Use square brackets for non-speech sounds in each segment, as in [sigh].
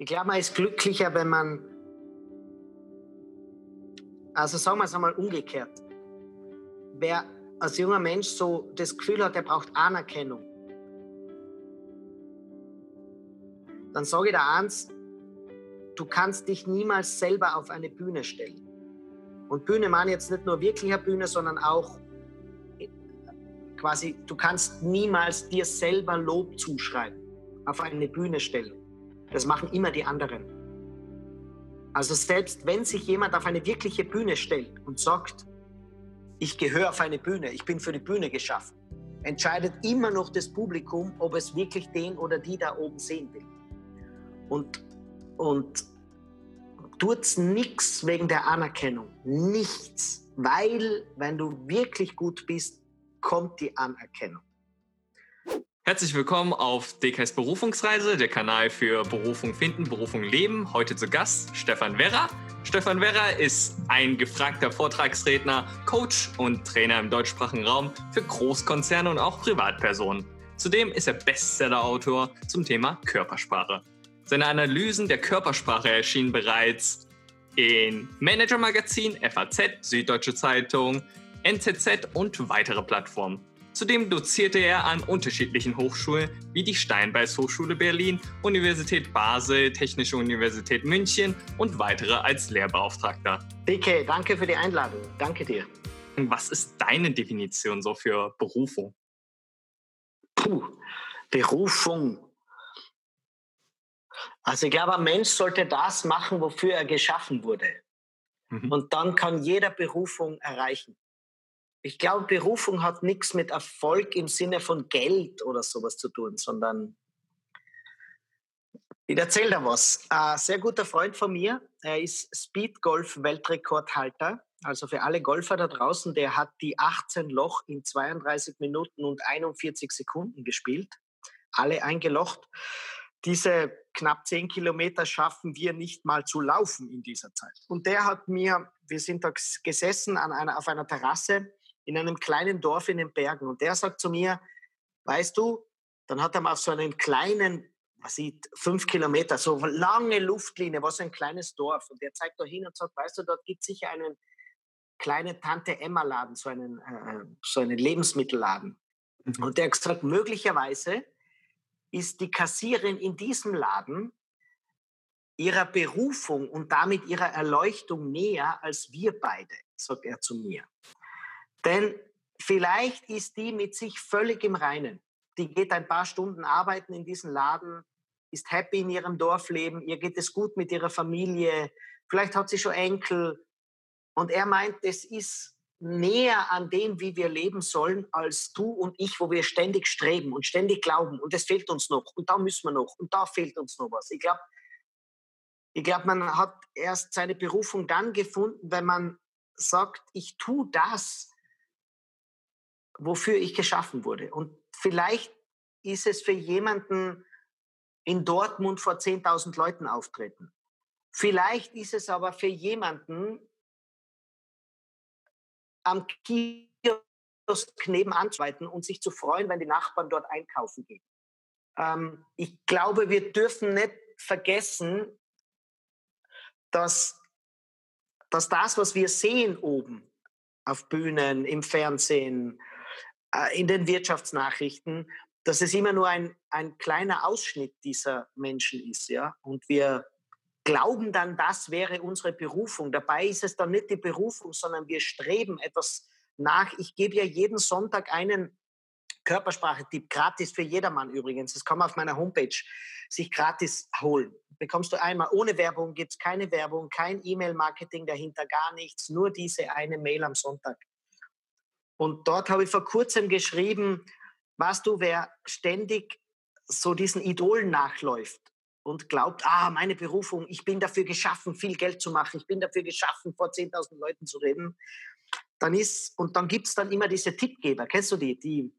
Ich glaube, man ist glücklicher, wenn man, also sagen wir es einmal umgekehrt, wer als junger Mensch so das Gefühl hat, er braucht Anerkennung, dann sage ich dir eins, du kannst dich niemals selber auf eine Bühne stellen. Und Bühne meine jetzt nicht nur wirkliche Bühne, sondern auch quasi, du kannst niemals dir selber Lob zuschreiben, auf eine Bühne stellen. Das machen immer die anderen. Also selbst wenn sich jemand auf eine wirkliche Bühne stellt und sagt, ich gehöre auf eine Bühne, ich bin für die Bühne geschaffen, entscheidet immer noch das Publikum, ob es wirklich den oder die da oben sehen will. Und, und tut nichts wegen der Anerkennung. Nichts. Weil, wenn du wirklich gut bist, kommt die Anerkennung. Herzlich willkommen auf DKs Berufungsreise, der Kanal für Berufung finden, Berufung leben. Heute zu Gast Stefan Werra. Stefan Werra ist ein gefragter Vortragsredner, Coach und Trainer im deutschsprachigen Raum für Großkonzerne und auch Privatpersonen. Zudem ist er Bestseller-Autor zum Thema Körpersprache. Seine Analysen der Körpersprache erschienen bereits in Manager Magazin, FAZ, Süddeutsche Zeitung, NZZ und weitere Plattformen. Zudem dozierte er an unterschiedlichen Hochschulen wie die Steinbeis Hochschule Berlin, Universität Basel, Technische Universität München und weitere als Lehrbeauftragter. DK, danke für die Einladung. Danke dir. Was ist deine Definition so für Berufung? Puh, Berufung. Also ich glaube, ein Mensch sollte das machen, wofür er geschaffen wurde. Mhm. Und dann kann jeder Berufung erreichen. Ich glaube, Berufung hat nichts mit Erfolg im Sinne von Geld oder sowas zu tun, sondern ich erzähle da was. Ein sehr guter Freund von mir, er ist Speed-Golf-Weltrekordhalter. Also für alle Golfer da draußen, der hat die 18 Loch in 32 Minuten und 41 Sekunden gespielt. Alle eingelocht. Diese knapp 10 Kilometer schaffen wir nicht mal zu laufen in dieser Zeit. Und der hat mir, wir sind da gesessen an einer, auf einer Terrasse in einem kleinen Dorf in den Bergen. Und der sagt zu mir, weißt du, dann hat er mal auf so einen kleinen, was sieht, fünf Kilometer, so lange Luftlinie, was ein kleines Dorf. Und der zeigt da hin und sagt, weißt du, dort gibt es sicher einen kleinen Tante-Emma-Laden, so einen, äh, so einen Lebensmittelladen. Mhm. Und der hat gesagt, möglicherweise ist die Kassierin in diesem Laden ihrer Berufung und damit ihrer Erleuchtung näher als wir beide, sagt er zu mir. Denn vielleicht ist die mit sich völlig im Reinen. Die geht ein paar Stunden arbeiten in diesem Laden, ist happy in ihrem Dorfleben, ihr geht es gut mit ihrer Familie, vielleicht hat sie schon Enkel. Und er meint, es ist näher an dem, wie wir leben sollen, als du und ich, wo wir ständig streben und ständig glauben und es fehlt uns noch und da müssen wir noch und da fehlt uns noch was. Ich glaube, ich glaube, man hat erst seine Berufung dann gefunden, wenn man sagt, ich tue das, wofür ich geschaffen wurde. Und vielleicht ist es für jemanden in Dortmund vor 10.000 Leuten auftreten. Vielleicht ist es aber für jemanden am Kiosk nebenan zu arbeiten und sich zu freuen, wenn die Nachbarn dort einkaufen gehen. Ähm, ich glaube, wir dürfen nicht vergessen, dass, dass das, was wir sehen oben auf Bühnen, im Fernsehen, in den Wirtschaftsnachrichten, dass es immer nur ein, ein kleiner Ausschnitt dieser Menschen ist. Ja? Und wir glauben dann, das wäre unsere Berufung. Dabei ist es dann nicht die Berufung, sondern wir streben etwas nach. Ich gebe ja jeden Sonntag einen Körpersprache-Tipp, gratis für jedermann übrigens. Das kann man auf meiner Homepage sich gratis holen. Bekommst du einmal ohne Werbung, gibt es keine Werbung, kein E-Mail-Marketing dahinter, gar nichts, nur diese eine Mail am Sonntag. Und dort habe ich vor kurzem geschrieben, weißt du, wer ständig so diesen Idolen nachläuft und glaubt, ah, meine Berufung, ich bin dafür geschaffen, viel Geld zu machen, ich bin dafür geschaffen, vor 10.000 Leuten zu reden, dann ist, und dann gibt es dann immer diese Tippgeber, kennst du die, die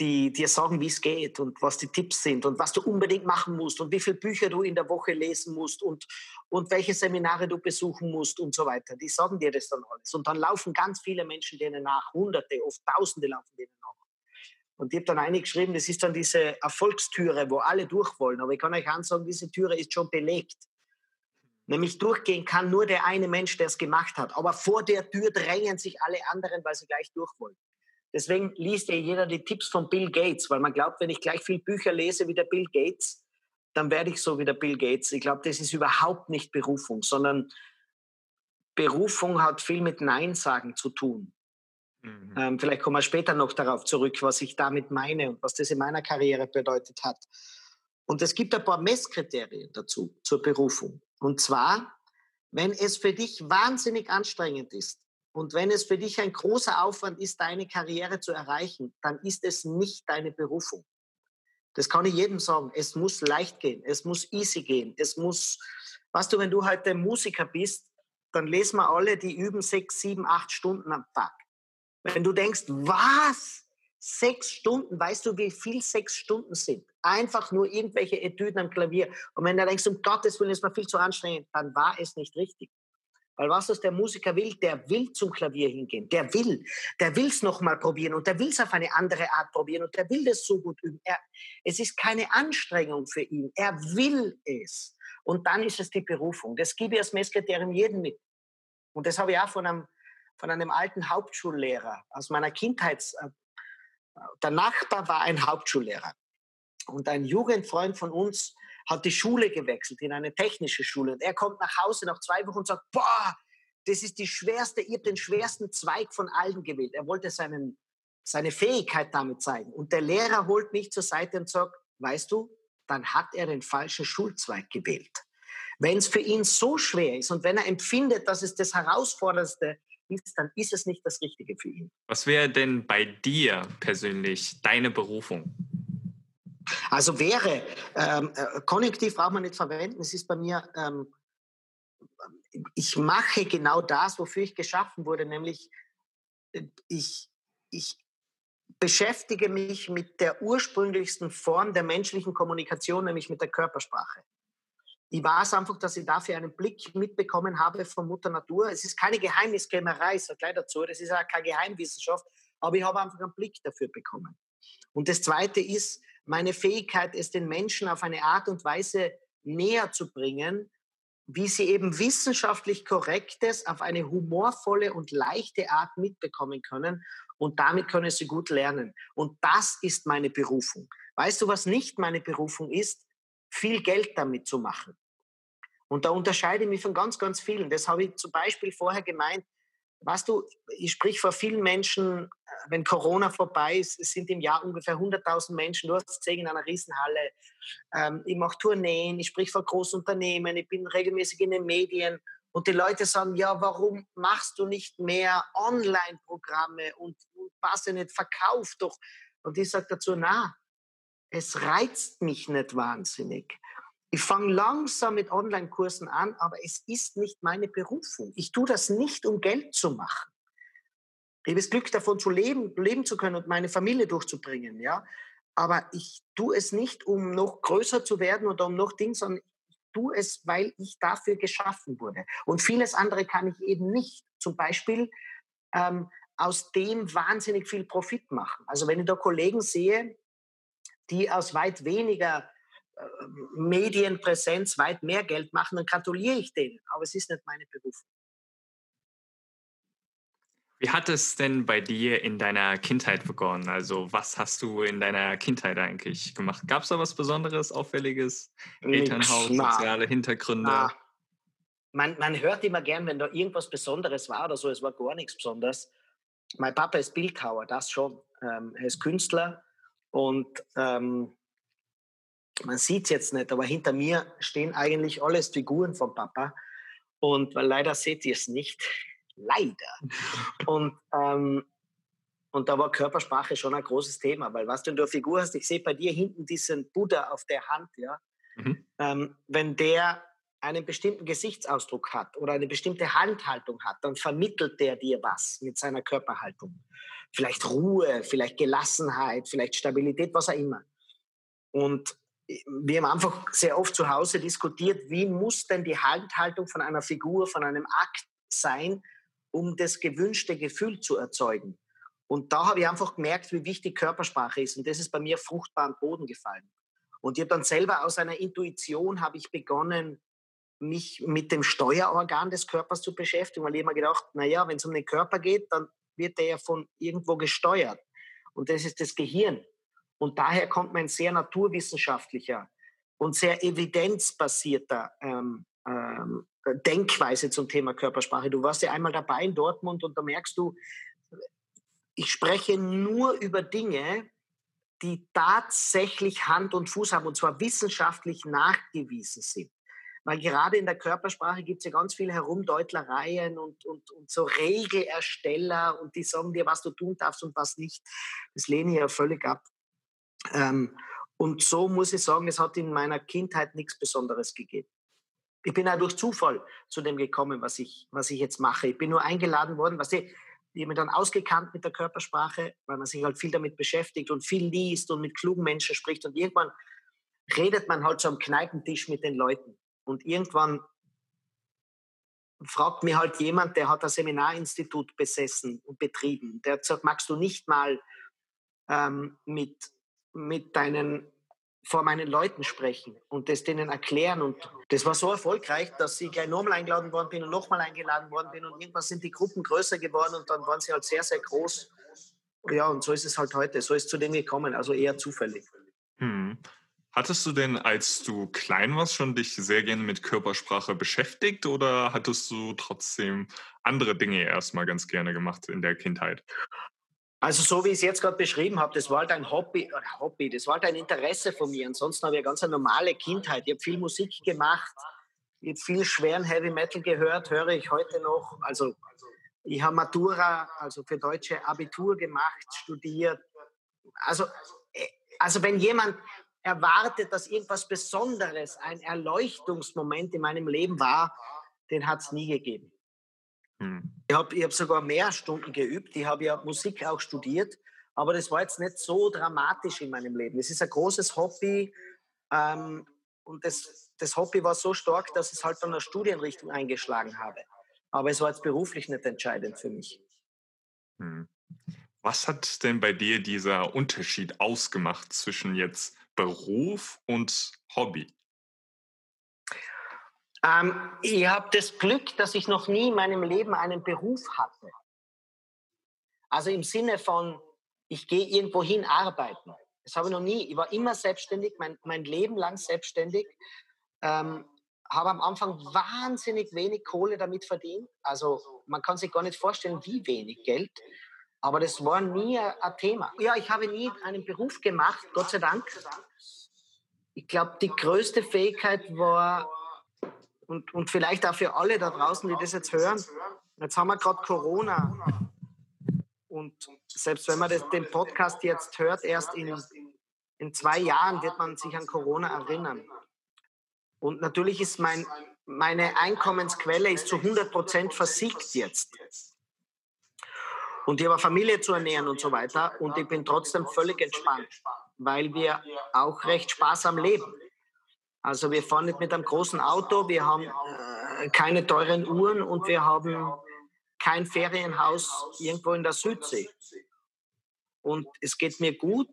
die dir sagen, wie es geht und was die Tipps sind und was du unbedingt machen musst und wie viele Bücher du in der Woche lesen musst und, und welche Seminare du besuchen musst und so weiter. Die sagen dir das dann alles. Und dann laufen ganz viele Menschen denen nach, Hunderte, oft Tausende laufen denen nach. Und ich habe dann eine geschrieben, das ist dann diese Erfolgstüre, wo alle durch wollen. Aber ich kann euch sagen, diese Türe ist schon belegt. Nämlich durchgehen kann nur der eine Mensch, der es gemacht hat. Aber vor der Tür drängen sich alle anderen, weil sie gleich durch wollen. Deswegen liest ja jeder die Tipps von Bill Gates, weil man glaubt, wenn ich gleich viel Bücher lese wie der Bill Gates, dann werde ich so wie der Bill Gates. Ich glaube, das ist überhaupt nicht Berufung, sondern Berufung hat viel mit Nein sagen zu tun. Mhm. Ähm, vielleicht kommen wir später noch darauf zurück, was ich damit meine und was das in meiner Karriere bedeutet hat. Und es gibt ein paar Messkriterien dazu, zur Berufung. Und zwar, wenn es für dich wahnsinnig anstrengend ist und wenn es für dich ein großer Aufwand ist, deine Karriere zu erreichen, dann ist es nicht deine Berufung. Das kann ich jedem sagen. Es muss leicht gehen, es muss easy gehen, es muss, weißt du, wenn du heute Musiker bist, dann lesen wir alle, die üben sechs, sieben, acht Stunden am Tag. Wenn du denkst, was? Sechs Stunden, weißt du, wie viel sechs Stunden sind? Einfach nur irgendwelche Etüden am Klavier. Und wenn du denkst, um Gottes Willen ist mir viel zu anstrengend, dann war es nicht richtig. Weil was das der Musiker will, der will zum Klavier hingehen. Der will. Der will es nochmal probieren und der will es auf eine andere Art probieren und der will das so gut üben. Er, es ist keine Anstrengung für ihn. Er will es. Und dann ist es die Berufung. Das gebe ich als Messkriterium jedem mit. Und das habe ich auch von einem, von einem alten Hauptschullehrer aus meiner Kindheit. Der Nachbar war ein Hauptschullehrer. Und ein Jugendfreund von uns hat die Schule gewechselt in eine technische Schule. Und er kommt nach Hause nach zwei Wochen und sagt, boah, das ist die schwerste, ihr habt den schwersten Zweig von allen gewählt. Er wollte seinen, seine Fähigkeit damit zeigen. Und der Lehrer holt mich zur Seite und sagt, weißt du, dann hat er den falschen Schulzweig gewählt. Wenn es für ihn so schwer ist und wenn er empfindet, dass es das Herausforderndste ist, dann ist es nicht das Richtige für ihn. Was wäre denn bei dir persönlich deine Berufung? Also wäre, ähm, äh, Konjunktiv braucht man nicht verwenden, es ist bei mir, ähm, ich mache genau das, wofür ich geschaffen wurde, nämlich äh, ich, ich beschäftige mich mit der ursprünglichsten Form der menschlichen Kommunikation, nämlich mit der Körpersprache. Ich weiß einfach, dass ich dafür einen Blick mitbekommen habe von Mutter Natur. Es ist keine Geheimniskrämerei, ich sage gleich dazu, das ist auch keine Geheimwissenschaft, aber ich habe einfach einen Blick dafür bekommen. Und das Zweite ist meine Fähigkeit, es den Menschen auf eine Art und Weise näher zu bringen, wie sie eben wissenschaftlich Korrektes auf eine humorvolle und leichte Art mitbekommen können und damit können sie gut lernen. Und das ist meine Berufung. Weißt du, was nicht meine Berufung ist? Viel Geld damit zu machen. Und da unterscheide ich mich von ganz, ganz vielen. Das habe ich zum Beispiel vorher gemeint. Weißt du, ich sprich vor vielen Menschen, äh, wenn Corona vorbei ist, es sind im Jahr ungefähr 100.000 Menschen, du hast es gesehen in einer Riesenhalle. Ähm, ich mache Tourneen, ich sprich vor Großunternehmen, ich bin regelmäßig in den Medien und die Leute sagen, ja, warum machst du nicht mehr Online-Programme und, und was ja nicht, verkauf doch. Und ich sage dazu, na, es reizt mich nicht wahnsinnig. Ich fange langsam mit Online-Kursen an, aber es ist nicht meine Berufung. Ich tue das nicht, um Geld zu machen. Ich habe das Glück davon zu leben, leben zu können und meine Familie durchzubringen, ja. Aber ich tue es nicht, um noch größer zu werden oder um noch Dinge, sondern ich tue es, weil ich dafür geschaffen wurde. Und vieles andere kann ich eben nicht. Zum Beispiel ähm, aus dem wahnsinnig viel Profit machen. Also wenn ich da Kollegen sehe, die aus weit weniger Medienpräsenz weit mehr Geld machen, dann gratuliere ich denen. Aber es ist nicht meine Berufung. Wie hat es denn bei dir in deiner Kindheit begonnen? Also was hast du in deiner Kindheit eigentlich gemacht? Gab es da was Besonderes, Auffälliges? Elternhaus, na, soziale Hintergründe? Na. Man, man hört immer gern, wenn da irgendwas Besonderes war oder so. Es war gar nichts Besonderes. Mein Papa ist Bildhauer, das schon. Ähm, er ist Künstler und ähm, man sieht es jetzt nicht, aber hinter mir stehen eigentlich alles Figuren von Papa. Und weil leider seht ihr es nicht. leider. Und, ähm, und da war Körpersprache schon ein großes Thema, weil was du in der Figur hast, ich sehe bei dir hinten diesen Buddha auf der Hand, ja. Mhm. Ähm, wenn der einen bestimmten Gesichtsausdruck hat oder eine bestimmte Handhaltung hat, dann vermittelt der dir was mit seiner Körperhaltung. Vielleicht Ruhe, vielleicht Gelassenheit, vielleicht Stabilität, was auch immer. Und wir haben einfach sehr oft zu Hause diskutiert, wie muss denn die Handhaltung von einer Figur, von einem Akt sein, um das gewünschte Gefühl zu erzeugen. Und da habe ich einfach gemerkt, wie wichtig Körpersprache ist. Und das ist bei mir fruchtbar am Boden gefallen. Und ich habe dann selber aus einer Intuition habe ich begonnen, mich mit dem Steuerorgan des Körpers zu beschäftigen, weil ich immer gedacht, naja, wenn es um den Körper geht, dann wird der ja von irgendwo gesteuert. Und das ist das Gehirn. Und daher kommt mein sehr naturwissenschaftlicher und sehr evidenzbasierter ähm, ähm, Denkweise zum Thema Körpersprache. Du warst ja einmal dabei in Dortmund und da merkst du, ich spreche nur über Dinge, die tatsächlich Hand und Fuß haben und zwar wissenschaftlich nachgewiesen sind. Weil gerade in der Körpersprache gibt es ja ganz viele Herumdeutlereien und, und, und so Regelersteller und die sagen dir, was du tun darfst und was nicht. Das lehne ich ja völlig ab. Ähm, und so muss ich sagen, es hat in meiner Kindheit nichts Besonderes gegeben. Ich bin auch durch Zufall zu dem gekommen, was ich, was ich jetzt mache. Ich bin nur eingeladen worden, was ich, ich habe mich dann ausgekannt mit der Körpersprache, weil man sich halt viel damit beschäftigt und viel liest und mit klugen Menschen spricht. Und irgendwann redet man halt so am Kneipentisch mit den Leuten. Und irgendwann fragt mir halt jemand, der hat ein Seminarinstitut besessen und betrieben. Der hat gesagt, magst du nicht mal ähm, mit, mit deinen vor meinen Leuten sprechen und das denen erklären. Und das war so erfolgreich, dass ich gleich nochmal eingeladen worden bin und nochmal eingeladen worden bin. Und irgendwann sind die Gruppen größer geworden und dann waren sie halt sehr, sehr groß. Ja, und so ist es halt heute. So ist es zu dem gekommen, also eher zufällig. Hm. Hattest du denn, als du klein warst, schon dich sehr gerne mit Körpersprache beschäftigt oder hattest du trotzdem andere Dinge erstmal ganz gerne gemacht in der Kindheit? Also so wie ich es jetzt gerade beschrieben habe, das war halt ein Hobby, Hobby, das war halt ein Interesse von mir. Ansonsten habe ich eine ganz normale Kindheit. Ich habe viel Musik gemacht, ich habe viel schweren Heavy Metal gehört, höre ich heute noch. Also ich habe Matura, also für deutsche Abitur gemacht, studiert. Also, äh, also wenn jemand erwartet, dass irgendwas Besonderes, ein Erleuchtungsmoment in meinem Leben war, den hat es nie gegeben. Hm. Ich habe ich hab sogar mehr Stunden geübt. Ich habe ja Musik auch studiert, aber das war jetzt nicht so dramatisch in meinem Leben. Es ist ein großes Hobby ähm, und das, das Hobby war so stark, dass es halt dann eine Studienrichtung eingeschlagen habe. Aber es war jetzt beruflich nicht entscheidend für mich. Hm. Was hat denn bei dir dieser Unterschied ausgemacht zwischen jetzt Beruf und Hobby? Ähm, ich habe das Glück, dass ich noch nie in meinem Leben einen Beruf hatte. Also im Sinne von, ich gehe irgendwo hin arbeiten. Das habe ich noch nie. Ich war immer selbstständig, mein, mein Leben lang selbstständig. Ähm, habe am Anfang wahnsinnig wenig Kohle damit verdient. Also man kann sich gar nicht vorstellen, wie wenig Geld. Aber das war nie ein Thema. Ja, ich habe nie einen Beruf gemacht, Gott sei Dank. Ich glaube, die größte Fähigkeit war, und, und vielleicht auch für alle da draußen, die das jetzt hören, jetzt haben wir gerade Corona. Und selbst wenn man das, den Podcast jetzt hört, erst in, in zwei Jahren wird man sich an Corona erinnern. Und natürlich ist mein, meine Einkommensquelle ist zu 100 Prozent versiegt jetzt. Und ich habe eine Familie zu ernähren und so weiter. Und ich bin trotzdem völlig entspannt, weil wir auch recht sparsam leben. Also wir fahren nicht mit einem großen Auto, wir haben äh, keine teuren Uhren und wir haben kein Ferienhaus irgendwo in der Südsee. Und es geht mir gut.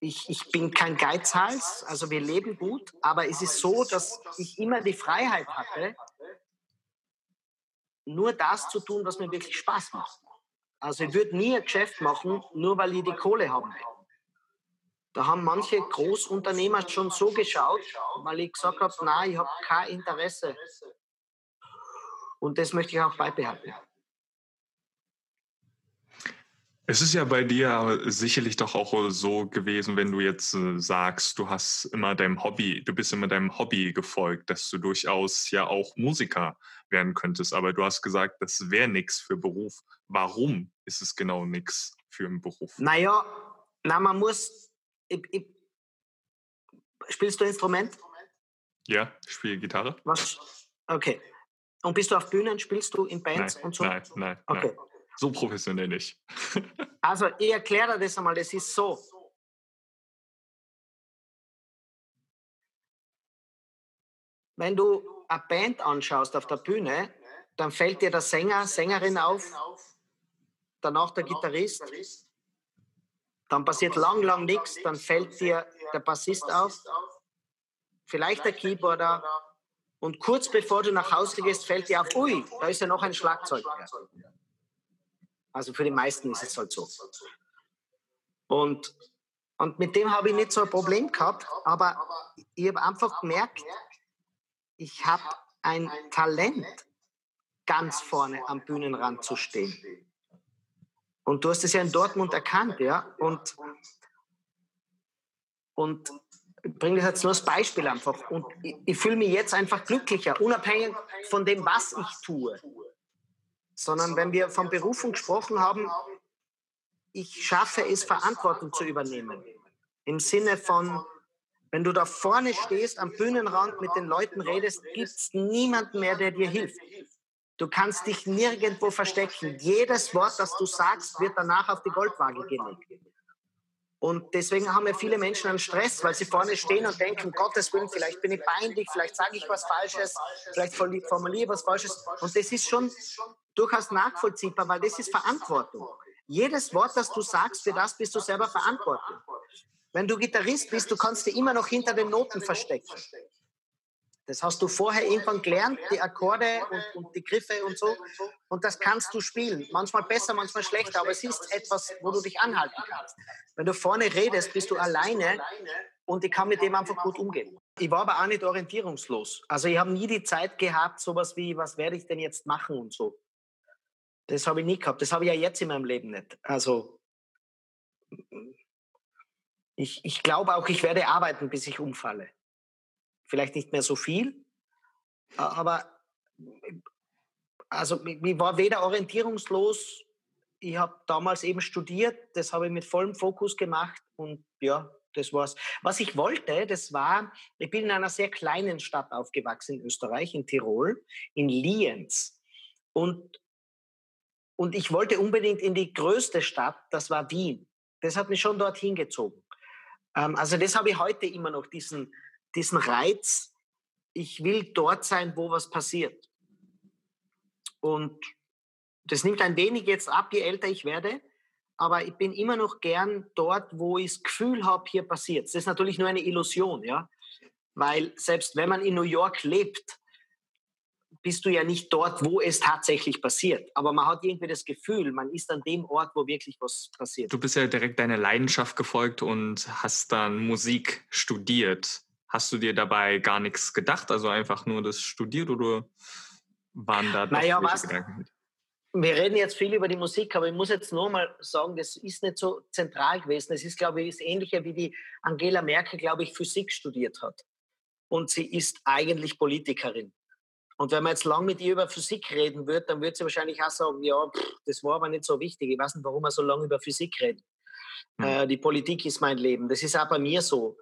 Ich, ich bin kein Geizhals, also wir leben gut, aber es ist so, dass ich immer die Freiheit hatte, nur das zu tun, was mir wirklich Spaß macht. Also ich würde nie ein Geschäft machen, nur weil ich die Kohle haben will. Da haben manche Großunternehmer schon so geschaut, weil ich gesagt habe, nein, ich habe kein Interesse. Und das möchte ich auch beibehalten. Es ist ja bei dir sicherlich doch auch so gewesen, wenn du jetzt äh, sagst, du hast immer deinem Hobby, du bist immer deinem Hobby gefolgt, dass du durchaus ja auch Musiker werden könntest. Aber du hast gesagt, das wäre nichts für Beruf. Warum ist es genau nichts für einen Beruf? Naja, na, man muss ich, ich, spielst du Instrument? Ja, ich spiele Gitarre. Was? Okay. Und bist du auf Bühnen, spielst du in Bands nein, und so? Nein, nein. Okay. Nein. So professionell nicht. [laughs] also, ich erkläre dir das einmal. Das ist so. Wenn du eine Band anschaust auf der Bühne, dann fällt dir der Sänger, Sängerin auf danach der Gitarrist, dann passiert lang, lang nichts, dann fällt dir der Bassist auf, vielleicht der Keyboarder und kurz bevor du nach Hause gehst, fällt dir auf, ui, da ist ja noch ein Schlagzeug. Also für die meisten ist es halt so. Und, und mit dem habe ich nicht so ein Problem gehabt, aber ich habe einfach gemerkt, ich habe ein Talent, ganz vorne am Bühnenrand zu stehen. Und du hast es ja in Dortmund erkannt, ja. Und, und ich bringe das jetzt nur als Beispiel einfach. Und ich, ich fühle mich jetzt einfach glücklicher, unabhängig von dem, was ich tue. Sondern wenn wir von Berufung gesprochen haben, ich schaffe es, Verantwortung zu übernehmen. Im Sinne von, wenn du da vorne stehst, am Bühnenrand mit den Leuten redest, gibt es niemanden mehr, der dir hilft. Du kannst dich nirgendwo verstecken. Jedes Wort, das du sagst, wird danach auf die Goldwaage gelegt. Und deswegen haben ja viele Menschen einen Stress, weil sie vorne stehen und denken, Gottes Willen, vielleicht bin ich peinlich, vielleicht sage ich was Falsches, vielleicht formuliere ich was Falsches. Und das ist schon durchaus nachvollziehbar, weil das ist Verantwortung. Jedes Wort, das du sagst, für das bist du selber verantwortlich. Wenn du Gitarrist bist, du kannst dich immer noch hinter den Noten verstecken. Das hast du vorher irgendwann gelernt, die Akkorde und, und, die Griffe und so. Und das kannst du spielen. Manchmal besser, manchmal schlechter, aber es ist etwas, wo du dich anhalten kannst. Wenn du vorne redest, bist du alleine und ich kann mit dem einfach gut umgehen. Ich war aber auch nicht orientierungslos. Also ich habe nie die Zeit gehabt, sowas wie, was werde ich denn jetzt machen und so. Das habe ich nie gehabt. Das habe ich ja jetzt in meinem Leben nicht. Also ich, ich glaube auch, ich werde arbeiten, bis ich umfalle vielleicht nicht mehr so viel, aber also ich war weder orientierungslos, ich habe damals eben studiert, das habe ich mit vollem Fokus gemacht und ja, das war's. Was ich wollte, das war, ich bin in einer sehr kleinen Stadt aufgewachsen in Österreich, in Tirol, in Lienz. Und, und ich wollte unbedingt in die größte Stadt, das war Wien. Das hat mich schon dorthin gezogen. Ähm, also das habe ich heute immer noch, diesen, diesen Reiz, ich will dort sein, wo was passiert. Und das nimmt ein wenig jetzt ab, je älter ich werde, aber ich bin immer noch gern dort, wo ich das Gefühl habe, hier passiert. Das ist natürlich nur eine Illusion, ja, weil selbst wenn man in New York lebt, bist du ja nicht dort, wo es tatsächlich passiert. Aber man hat irgendwie das Gefühl, man ist an dem Ort, wo wirklich was passiert. Du bist ja direkt deiner Leidenschaft gefolgt und hast dann Musik studiert. Hast du dir dabei gar nichts gedacht, also einfach nur das studiert oder waren da naja, was, Gedanken Wir reden jetzt viel über die Musik, aber ich muss jetzt nur mal sagen, das ist nicht so zentral gewesen. Es ist, glaube ich, das Ähnliche wie die Angela Merkel, glaube ich, Physik studiert hat. Und sie ist eigentlich Politikerin. Und wenn man jetzt lang mit ihr über Physik reden wird, dann wird sie wahrscheinlich auch sagen, ja, pff, das war aber nicht so wichtig. Ich weiß nicht, warum wir so lange über Physik reden. Hm. Äh, die Politik ist mein Leben. Das ist auch bei mir so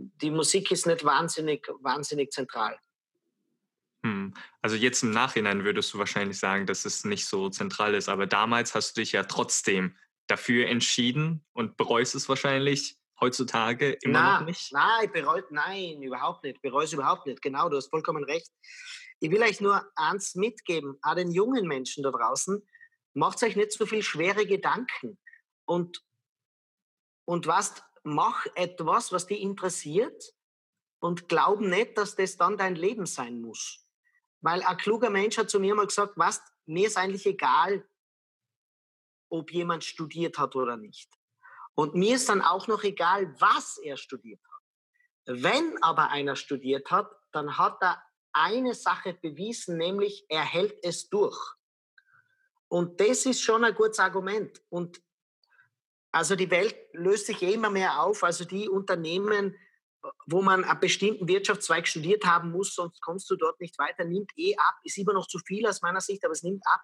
die Musik ist nicht wahnsinnig, wahnsinnig zentral. Hm. Also jetzt im Nachhinein würdest du wahrscheinlich sagen, dass es nicht so zentral ist, aber damals hast du dich ja trotzdem dafür entschieden und bereust es wahrscheinlich heutzutage immer na, noch nicht? Nein, bereut, nein, überhaupt nicht. Bereue es überhaupt nicht. Genau, du hast vollkommen recht. Ich will euch nur eins mitgeben, auch den jungen Menschen da draußen, macht euch nicht so viel schwere Gedanken. Und, und was mach etwas, was dich interessiert und glaub nicht, dass das dann dein Leben sein muss. Weil ein kluger Mensch hat zu mir mal gesagt, was, mir ist eigentlich egal, ob jemand studiert hat oder nicht. Und mir ist dann auch noch egal, was er studiert hat. Wenn aber einer studiert hat, dann hat er eine Sache bewiesen, nämlich er hält es durch. Und das ist schon ein gutes Argument. Und also die Welt löst sich immer mehr auf. Also die Unternehmen, wo man einen bestimmten Wirtschaftszweig studiert haben muss, sonst kommst du dort nicht weiter, nimmt eh ab. Ist immer noch zu viel aus meiner Sicht, aber es nimmt ab.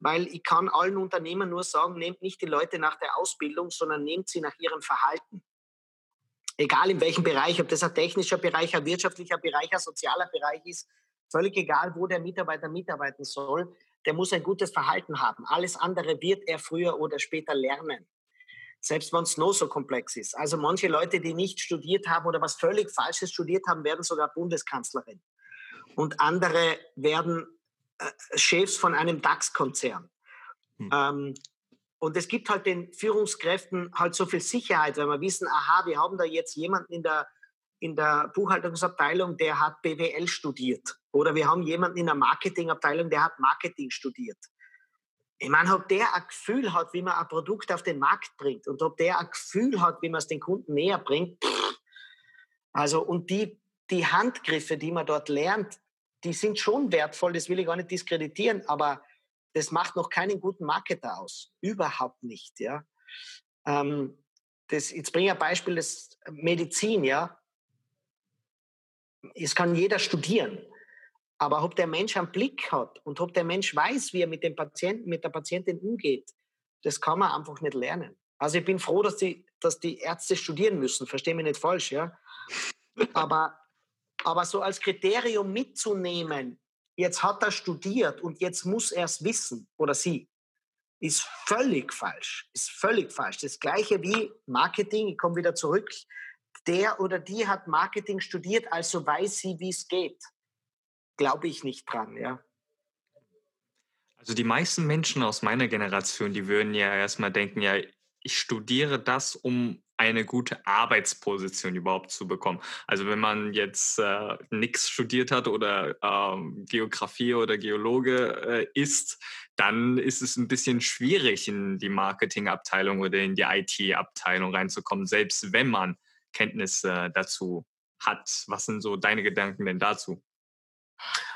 Weil ich kann allen Unternehmen nur sagen, nehmt nicht die Leute nach der Ausbildung, sondern nehmt sie nach ihrem Verhalten. Egal in welchem Bereich, ob das ein technischer Bereich, ein wirtschaftlicher Bereich, ein sozialer Bereich ist, völlig egal, wo der Mitarbeiter mitarbeiten soll, der muss ein gutes Verhalten haben. Alles andere wird er früher oder später lernen selbst wenn es noch so komplex ist. Also manche Leute, die nicht studiert haben oder was völlig Falsches studiert haben, werden sogar Bundeskanzlerin. Und andere werden äh, Chefs von einem DAX-Konzern. Hm. Ähm, Und es gibt halt den Führungskräften halt so viel Sicherheit, wenn wir wissen, aha, wir haben da jetzt jemanden in der, in der Buchhaltungsabteilung, der hat BWL studiert. Oder wir haben jemanden in der Marketingabteilung, der hat Marketing studiert. Ich meine, ob der ein Gefühl hat, wie man ein Produkt auf den Markt bringt und ob der ein Gefühl hat, wie man es den Kunden näher bringt. Also, und die, die Handgriffe, die man dort lernt, die sind schon wertvoll, das will ich gar nicht diskreditieren, aber das macht noch keinen guten Marketer aus. Überhaupt nicht, ja. Ähm, das, jetzt bringe ich ein Beispiel des Medizin, ja. Es kann jeder studieren. Aber ob der Mensch einen Blick hat und ob der Mensch weiß, wie er mit dem Patienten, mit der Patientin umgeht, das kann man einfach nicht lernen. Also ich bin froh, dass die, dass die Ärzte studieren müssen, verstehe mich nicht falsch, ja. Aber, aber so als Kriterium mitzunehmen, jetzt hat er studiert und jetzt muss er es wissen oder sie, ist völlig falsch. Ist völlig falsch. Das gleiche wie Marketing, ich komme wieder zurück. Der oder die hat Marketing studiert, also weiß sie, wie es geht. Glaube ich nicht dran, ja. Also die meisten Menschen aus meiner Generation, die würden ja erstmal denken, ja, ich studiere das, um eine gute Arbeitsposition überhaupt zu bekommen. Also wenn man jetzt äh, nichts studiert hat oder ähm, Geografie oder Geologe äh, ist, dann ist es ein bisschen schwierig, in die Marketingabteilung oder in die IT-Abteilung reinzukommen, selbst wenn man Kenntnisse äh, dazu hat. Was sind so deine Gedanken denn dazu?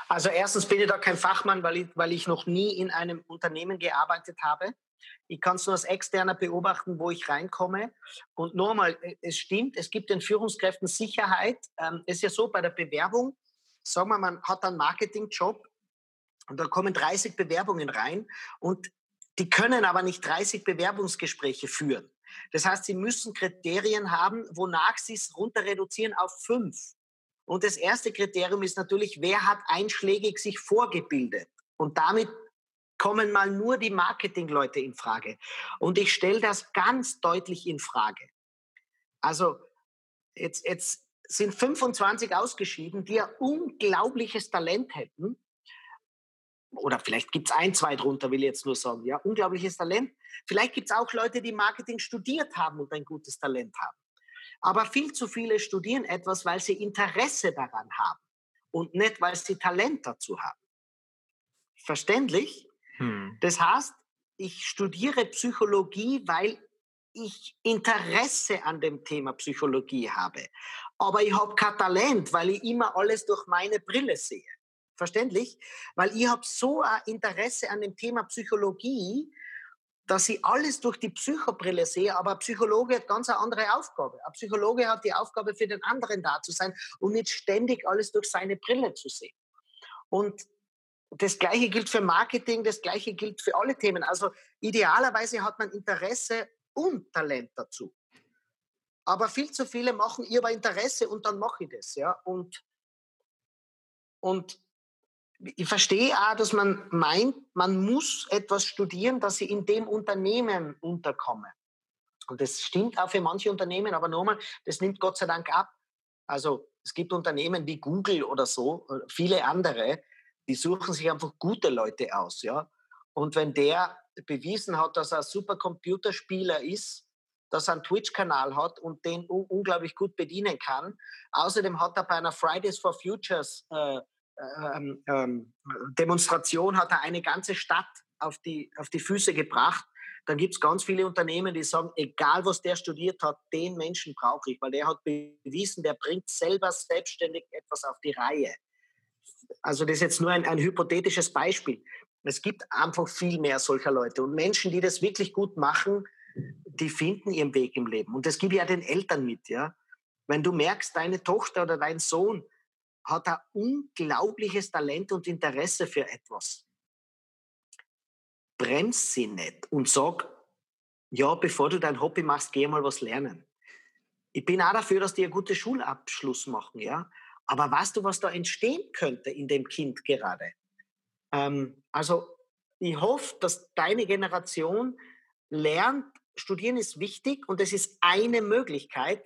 Also erstens bin ich da kein Fachmann, weil ich, weil ich noch nie in einem Unternehmen gearbeitet habe. Ich kann es nur als Externer beobachten, wo ich reinkomme. Und nochmal, äh, es stimmt, es gibt den Führungskräften Sicherheit. Ähm, es ist ja so, bei der Bewerbung, sagen wir, man hat einen Marketingjob und da kommen 30 Bewerbungen rein und die können aber nicht 30 Bewerbungsgespräche führen. Das heißt, sie müssen Kriterien haben, wonach sie es runter reduzieren auf fünf. Und das erste Kriterium ist natürlich, wer hat einschlägig sich vorgebildet? Und damit kommen mal nur die Marketingleute in Frage. Und ich stelle das ganz deutlich in Frage. Also jetzt, jetzt sind 25 ausgeschieden, die ein unglaubliches Talent hätten. Oder vielleicht gibt es ein, zwei drunter, will ich jetzt nur sagen. Ja, unglaubliches Talent. Vielleicht gibt es auch Leute, die Marketing studiert haben und ein gutes Talent haben. Aber viel zu viele studieren etwas, weil sie Interesse daran haben und nicht, weil sie Talent dazu haben. Verständlich? Hm. Das heißt, ich studiere Psychologie, weil ich Interesse an dem Thema Psychologie habe. Aber ich habe kein Talent, weil ich immer alles durch meine Brille sehe. Verständlich? Weil ich habe so ein Interesse an dem Thema Psychologie, dass ich alles durch die Psychobrille sehe, aber ein Psychologe hat ganz eine andere Aufgabe. Ein Psychologe hat die Aufgabe, für den anderen da zu sein und nicht ständig alles durch seine Brille zu sehen. Und das Gleiche gilt für Marketing, das Gleiche gilt für alle Themen. Also idealerweise hat man Interesse und Talent dazu. Aber viel zu viele machen ihr Interesse und dann mache ich das. Ja? Und, und ich verstehe auch, dass man meint, man muss etwas studieren, dass sie in dem Unternehmen unterkommen. Und das stimmt auch für manche Unternehmen, aber nochmal, das nimmt Gott sei Dank ab. Also es gibt Unternehmen wie Google oder so, äh, viele andere, die suchen sich einfach gute Leute aus, ja. Und wenn der bewiesen hat, dass er ein super Computerspieler ist, dass er einen Twitch-Kanal hat und den unglaublich gut bedienen kann. Außerdem hat er bei einer Fridays for Futures äh, ähm, ähm, Demonstration hat er eine ganze Stadt auf die, auf die Füße gebracht. Dann gibt es ganz viele Unternehmen, die sagen, egal was der studiert hat, den Menschen brauche ich, weil der hat bewiesen, der bringt selber selbstständig etwas auf die Reihe also das ist jetzt nur ein, ein hypothetisches Beispiel. Es gibt einfach viel mehr solcher Leute. Und Menschen, die das wirklich gut machen, die finden ihren Weg im Leben. Und das gebe ich ja den Eltern mit. Ja? Wenn du merkst, deine Tochter oder dein Sohn hat ein unglaubliches Talent und Interesse für etwas, bremst sie nicht und sag, ja, bevor du dein Hobby machst, geh mal was lernen. Ich bin auch dafür, dass die einen guten Schulabschluss machen, ja. Aber weißt du, was da entstehen könnte in dem Kind gerade? Ähm, also ich hoffe, dass deine Generation lernt, studieren ist wichtig und es ist eine Möglichkeit,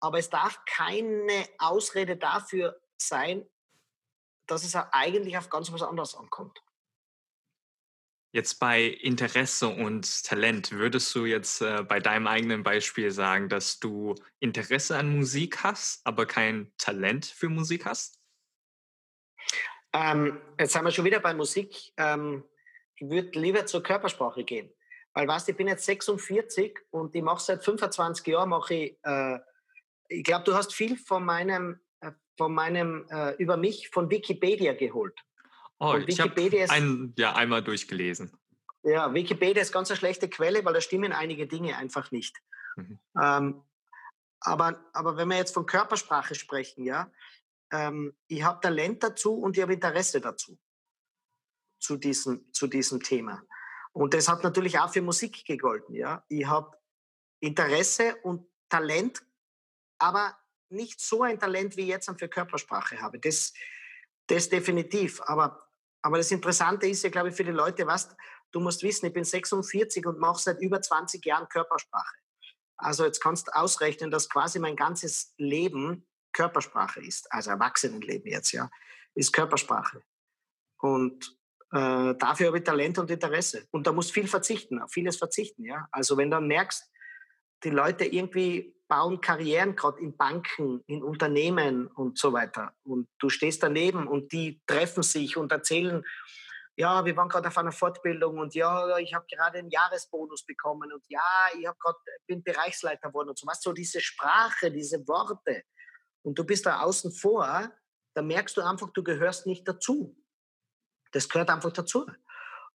aber es darf keine Ausrede dafür sein, dass es eigentlich auf ganz was anderes ankommt. Jetzt bei Interesse und Talent, würdest du jetzt äh, bei deinem eigenen Beispiel sagen, dass du Interesse an Musik hast, aber kein Talent für Musik hast? Ähm, jetzt sind wir schon wieder bei Musik. Ähm, ich würde lieber zur Körpersprache gehen. Weil, weißt ich bin jetzt 46 und ich mache seit 25 Jahren, mache ich, äh, ich glaube, du hast viel von meinem, von meinem äh, über mich von Wikipedia geholt. Oh, und ich habe ein, ja, einmal durchgelesen. Ja, Wikipedia ist ganz eine schlechte Quelle, weil da stimmen einige Dinge einfach nicht. Mhm. Ähm, aber, aber wenn wir jetzt von Körpersprache sprechen, ja, ähm, ich habe Talent dazu und ich habe Interesse dazu, zu diesem, zu diesem Thema. Und das hat natürlich auch für Musik gegolten. Ja. Ich habe Interesse und Talent, aber nicht so ein Talent, wie jetzt für Körpersprache habe. Das, das definitiv. Aber aber das Interessante ist ja, glaube ich, für die Leute, was, du musst wissen, ich bin 46 und mache seit über 20 Jahren Körpersprache. Also jetzt kannst du ausrechnen, dass quasi mein ganzes Leben Körpersprache ist. Also Erwachsenenleben jetzt, ja, ist Körpersprache. Und äh, dafür habe ich Talent und Interesse. Und da musst viel verzichten, auf vieles verzichten, ja. Also wenn du dann merkst, die Leute irgendwie bauen Karrieren, gerade in Banken, in Unternehmen und so weiter. Und du stehst daneben und die treffen sich und erzählen, ja, wir waren gerade auf einer Fortbildung und ja, ich habe gerade einen Jahresbonus bekommen und ja, ich habe gerade bin Bereichsleiter geworden und so was. So diese Sprache, diese Worte. Und du bist da außen vor, da merkst du einfach, du gehörst nicht dazu. Das gehört einfach dazu.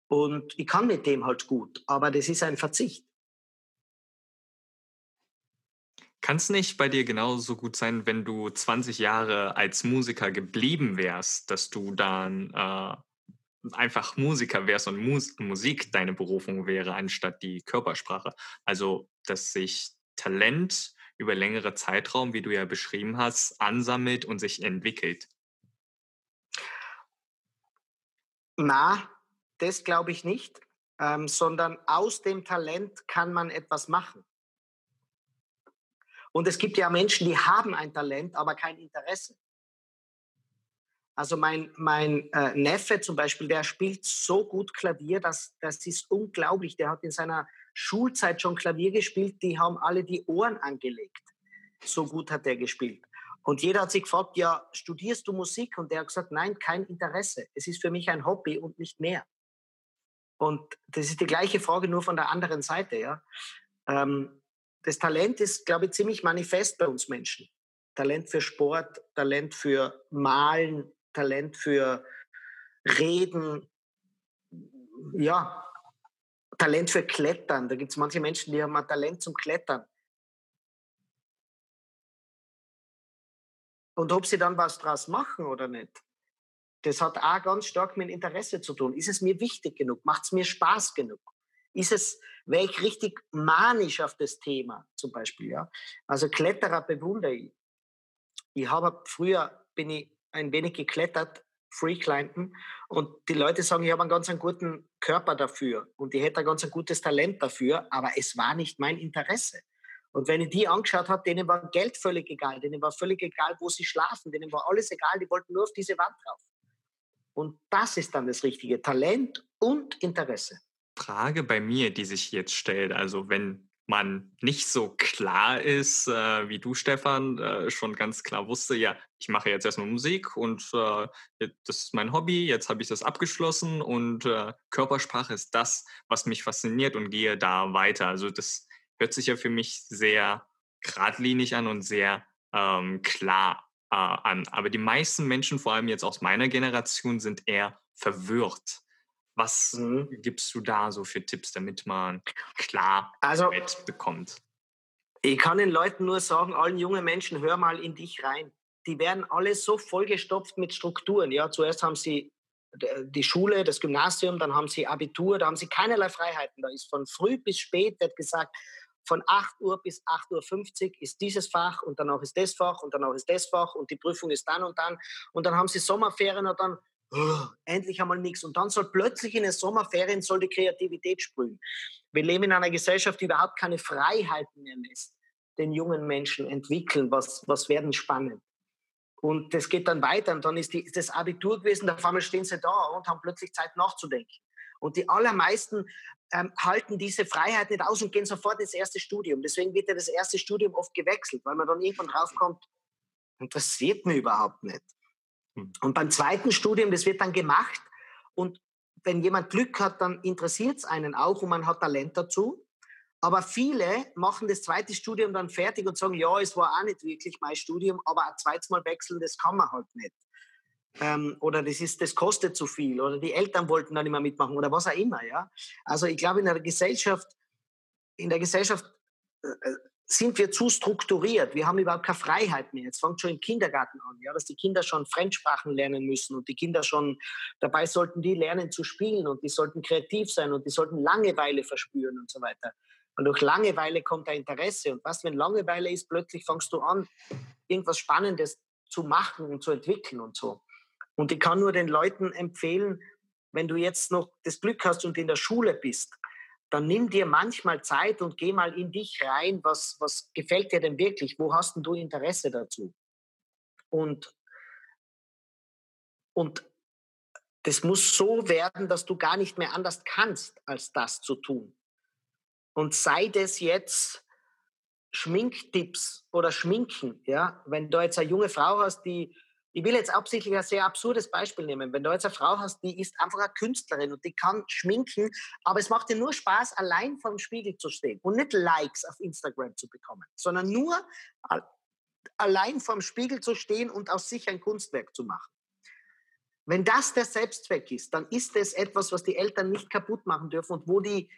Und ich kann mit dem halt gut, aber das ist ein Verzicht. Kann es nicht bei dir genauso gut sein, wenn du 20 Jahre als Musiker geblieben wärst, dass du dann äh, einfach Musiker wärst und Mus Musik deine Berufung wäre, anstatt die Körpersprache? Also, dass sich Talent über längere Zeitraum, wie du ja beschrieben hast, ansammelt und sich entwickelt. Na, das glaube ich nicht, ähm, sondern aus dem Talent kann man etwas machen. Und es gibt ja Menschen, die haben ein Talent, aber kein Interesse. Also mein, mein äh, Neffe zum Beispiel, der spielt so gut Klavier, dass das ist unglaublich. Der hat in seiner Schulzeit schon Klavier gespielt, die haben alle die Ohren angelegt. So gut hat er gespielt. Und jeder hat sich gefragt, ja, studierst du Musik? Und der hat gesagt, nein, kein Interesse. Es ist für mich ein Hobby und nicht mehr. Und das ist die gleiche Frage, nur von der anderen Seite. Ja? Ähm, das Talent ist, glaube ich, ziemlich manifest bei uns Menschen. Talent für Sport, Talent für Malen, Talent für Reden, ja, Talent für Klettern. Da gibt es manche Menschen, die haben ein Talent zum Klettern. Und ob sie dann was draus machen oder nicht, das hat auch ganz stark mit Interesse zu tun. Ist es mir wichtig genug? Macht es mir Spaß genug? Ist es, wäre ich richtig manisch auf das Thema zum Beispiel, ja? Also Kletterer bewundere ich. Ich habe früher, bin ich ein wenig geklettert, Freeclimben, und die Leute sagen, ich habe einen ganz einen guten Körper dafür und ich hätte ein ganz ein gutes Talent dafür, aber es war nicht mein Interesse. Und wenn ich die angeschaut habe, denen war Geld völlig egal, denen war völlig egal, wo sie schlafen, denen war alles egal, die wollten nur auf diese Wand drauf. Und das ist dann das richtige Talent und Interesse. Frage bei mir, die sich jetzt stellt. Also wenn man nicht so klar ist, äh, wie du, Stefan, äh, schon ganz klar wusste, ja, ich mache jetzt erstmal Musik und äh, das ist mein Hobby, jetzt habe ich das abgeschlossen und äh, Körpersprache ist das, was mich fasziniert und gehe da weiter. Also das hört sich ja für mich sehr geradlinig an und sehr ähm, klar äh, an. Aber die meisten Menschen, vor allem jetzt aus meiner Generation, sind eher verwirrt was mhm. gibst du da so für Tipps, damit man klar also, bekommt? Ich kann den Leuten nur sagen, allen jungen Menschen, hör mal in dich rein. Die werden alle so vollgestopft mit Strukturen. Ja, zuerst haben sie die Schule, das Gymnasium, dann haben sie Abitur, da haben sie keinerlei Freiheiten. Da ist von früh bis spät, wird gesagt, von 8 Uhr bis 8.50 Uhr ist dieses Fach und danach ist das Fach und danach ist das Fach und die Prüfung ist dann und dann. Und dann haben sie Sommerferien und dann endlich einmal nichts. Und dann soll plötzlich in den Sommerferien soll die Kreativität sprühen. Wir leben in einer Gesellschaft, die überhaupt keine Freiheiten mehr lässt, den jungen Menschen entwickeln, was, was werden spannend. Und das geht dann weiter und dann ist, die, ist das Abitur gewesen, da auf einmal stehen sie da und haben plötzlich Zeit nachzudenken. Und die allermeisten ähm, halten diese Freiheit nicht aus und gehen sofort ins erste Studium. Deswegen wird ja das erste Studium oft gewechselt, weil man dann irgendwann draufkommt, interessiert mich überhaupt nicht. Hm. Und beim zweiten Studium, das wird dann gemacht und wenn jemand Glück hat, dann interessiert es einen auch und man hat Talent dazu. Aber viele machen das zweite Studium dann fertig und sagen, ja, es war auch nicht wirklich mein Studium, aber ein zweites Mal wechseln, das kann man halt nicht. Ähm, oder das, ist, das kostet zu viel oder die Eltern wollten dann nicht mehr mitmachen oder was auch immer. Ja? Also ich glaube, in der Gesellschaft, in der Gesellschaft äh, äh sind wir zu strukturiert. Wir haben überhaupt keine Freiheit mehr. Jetzt fängt schon im Kindergarten an, ja, dass die Kinder schon Fremdsprachen lernen müssen und die Kinder schon, dabei sollten die lernen zu spielen und die sollten kreativ sein und die sollten Langeweile verspüren und so weiter. Und durch Langeweile kommt ein Interesse. Und was, wenn Langeweile ist, plötzlich fängst du an, irgendwas Spannendes zu machen und zu entwickeln und so. Und ich kann nur den Leuten empfehlen, wenn du jetzt noch das Glück hast und in der Schule bist, dann nimm dir manchmal Zeit und geh mal in dich rein, was, was gefällt dir denn wirklich, wo hast denn du Interesse dazu? Und, und das muss so werden, dass du gar nicht mehr anders kannst, als das zu tun. Und sei das jetzt Schminktipps oder Schminken, ja, wenn du jetzt eine junge Frau hast, die ich will jetzt absichtlich ein sehr absurdes Beispiel nehmen. Wenn du jetzt eine Frau hast, die ist einfach eine Künstlerin und die kann schminken, aber es macht dir nur Spaß, allein vor dem Spiegel zu stehen und nicht Likes auf Instagram zu bekommen, sondern nur allein vor dem Spiegel zu stehen und aus sich ein Kunstwerk zu machen. Wenn das der Selbstzweck ist, dann ist es etwas, was die Eltern nicht kaputt machen dürfen und wo, die,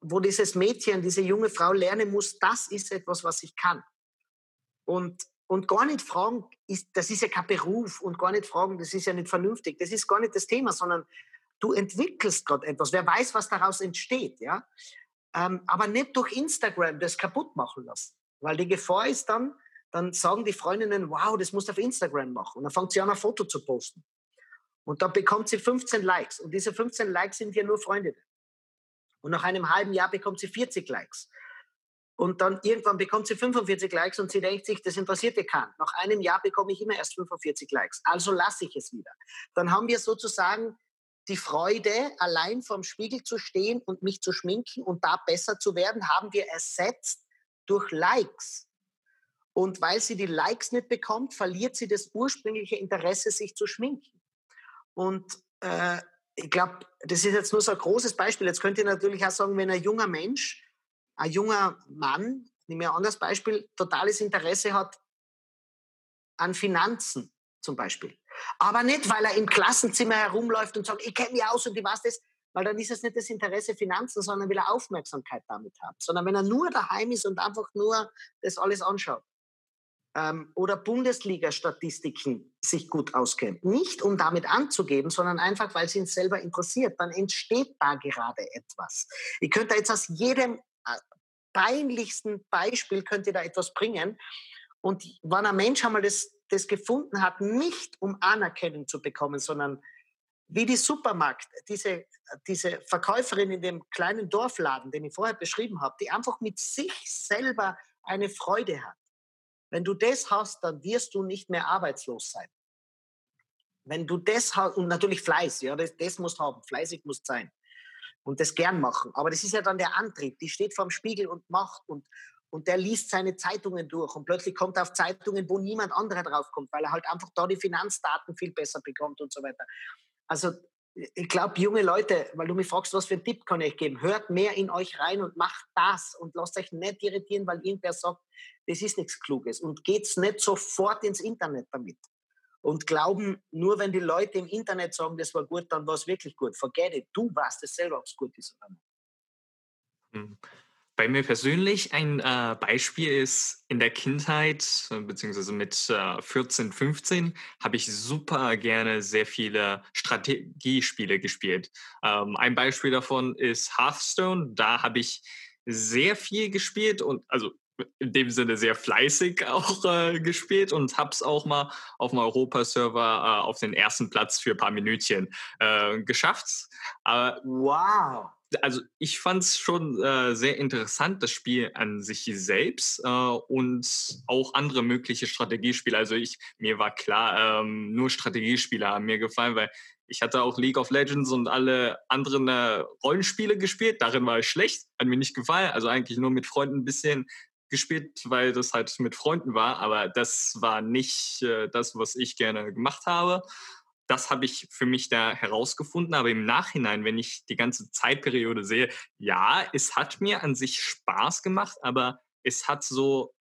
wo dieses Mädchen, diese junge Frau lernen muss, das ist etwas, was ich kann. Und und gar nicht fragen, ist, das ist ja kein Beruf und gar nicht fragen, das ist ja nicht vernünftig, das ist gar nicht das Thema, sondern du entwickelst gerade etwas. Wer weiß, was daraus entsteht, ja. Ähm, aber nicht durch Instagram das kaputt machen lassen. Weil die Gefahr ist dann, dann sagen die Freundinnen, wow, das musst du auf Instagram machen. Und dann fängt sie an, ein Foto zu posten. Und dann bekommt sie 15 Likes. Und diese 15 Likes sind ja nur Freundinnen. Und nach einem halben Jahr bekommt sie 40 Likes. Und dann irgendwann bekommt sie 45 Likes und sie denkt sich, das interessiert ihr keinen. Nach einem Jahr bekomme ich immer erst 45 Likes. Also lasse ich es wieder. Dann haben wir sozusagen die Freude, allein vorm Spiegel zu stehen und mich zu schminken und da besser zu werden, haben wir ersetzt durch Likes. Und weil sie die Likes nicht bekommt, verliert sie das ursprüngliche Interesse, sich zu schminken. Und äh, ich glaube, das ist jetzt nur so ein großes Beispiel. Jetzt könnt ihr natürlich auch sagen, wenn ein junger Mensch ein junger Mann, nehme ich ein anderes Beispiel, totales Interesse hat an Finanzen zum Beispiel. Aber nicht, weil er im Klassenzimmer herumläuft und sagt, ich kenne mich aus und ich weiß das, weil dann ist es nicht das Interesse Finanzen, sondern will er Aufmerksamkeit damit haben. Sondern wenn er nur daheim ist und einfach nur das alles anschaut. Ähm, oder Bundesliga-Statistiken sich gut auskennt. Nicht um damit anzugeben, sondern einfach, weil es ihn selber interessiert. Dann entsteht da gerade etwas. Ich könnte jetzt aus jedem peinlichsten Beispiel könnt ihr da etwas bringen. Und wenn ein Mensch einmal das, das gefunden hat, nicht um Anerkennung zu bekommen, sondern wie die Supermarkt, diese, diese Verkäuferin in dem kleinen Dorfladen, den ich vorher beschrieben habe, die einfach mit sich selber eine Freude hat. Wenn du das hast, dann wirst du nicht mehr arbeitslos sein. Wenn du das hast, und natürlich Fleiß, ja, das, das musst haben, fleißig musst sein und das gern machen. Aber das ist ja dann der Antrieb. Die steht vorm Spiegel und macht und, und der liest seine Zeitungen durch und plötzlich kommt er auf Zeitungen, wo niemand anderer draufkommt, weil er halt einfach da die Finanzdaten viel besser bekommt und so weiter. Also ich glaube, junge Leute, weil du mich fragst, was für einen Tipp kann ich geben, hört mehr in euch rein und macht das und lasst euch nicht irritieren, weil irgendwer sagt, das ist nichts Kluges und geht's nicht sofort ins Internet damit und glauben, nur wenn die Leute im Internet sagen, das war gut, dann war es wirklich gut. Forget it. Du weißt es selber, ob es gut ist oder nicht. Hm. Bei mir persönlich ein äh, Beispiel ist in der Kindheit, äh, beziehungsweise mit äh, 14, 15, habe ich super gerne sehr viele Strategiespiele gespielt. Ähm, ein Beispiel davon ist Hearthstone. Da habe ich sehr viel gespielt und also in dem Sinne sehr fleißig auch äh, gespielt und habe es auch mal auf dem Europa-Server äh, auf den ersten Platz für ein paar Minütchen äh, geschafft. wow! also ich fand es schon äh, sehr interessant, das Spiel an sich selbst äh, und auch andere mögliche Strategiespiele. Also ich, mir war klar, ähm, nur Strategiespiele haben mir gefallen, weil ich hatte auch League of Legends und alle anderen äh, Rollenspiele gespielt. Darin war ich schlecht, hat mir nicht gefallen. Also eigentlich nur mit Freunden ein bisschen gespielt, weil das halt mit Freunden war. Aber das war nicht äh, das, was ich gerne gemacht habe das habe ich für mich da herausgefunden. Aber im Nachhinein, wenn ich die ganze Zeitperiode sehe, ja, es hat mir an sich Spaß gemacht, aber es hat so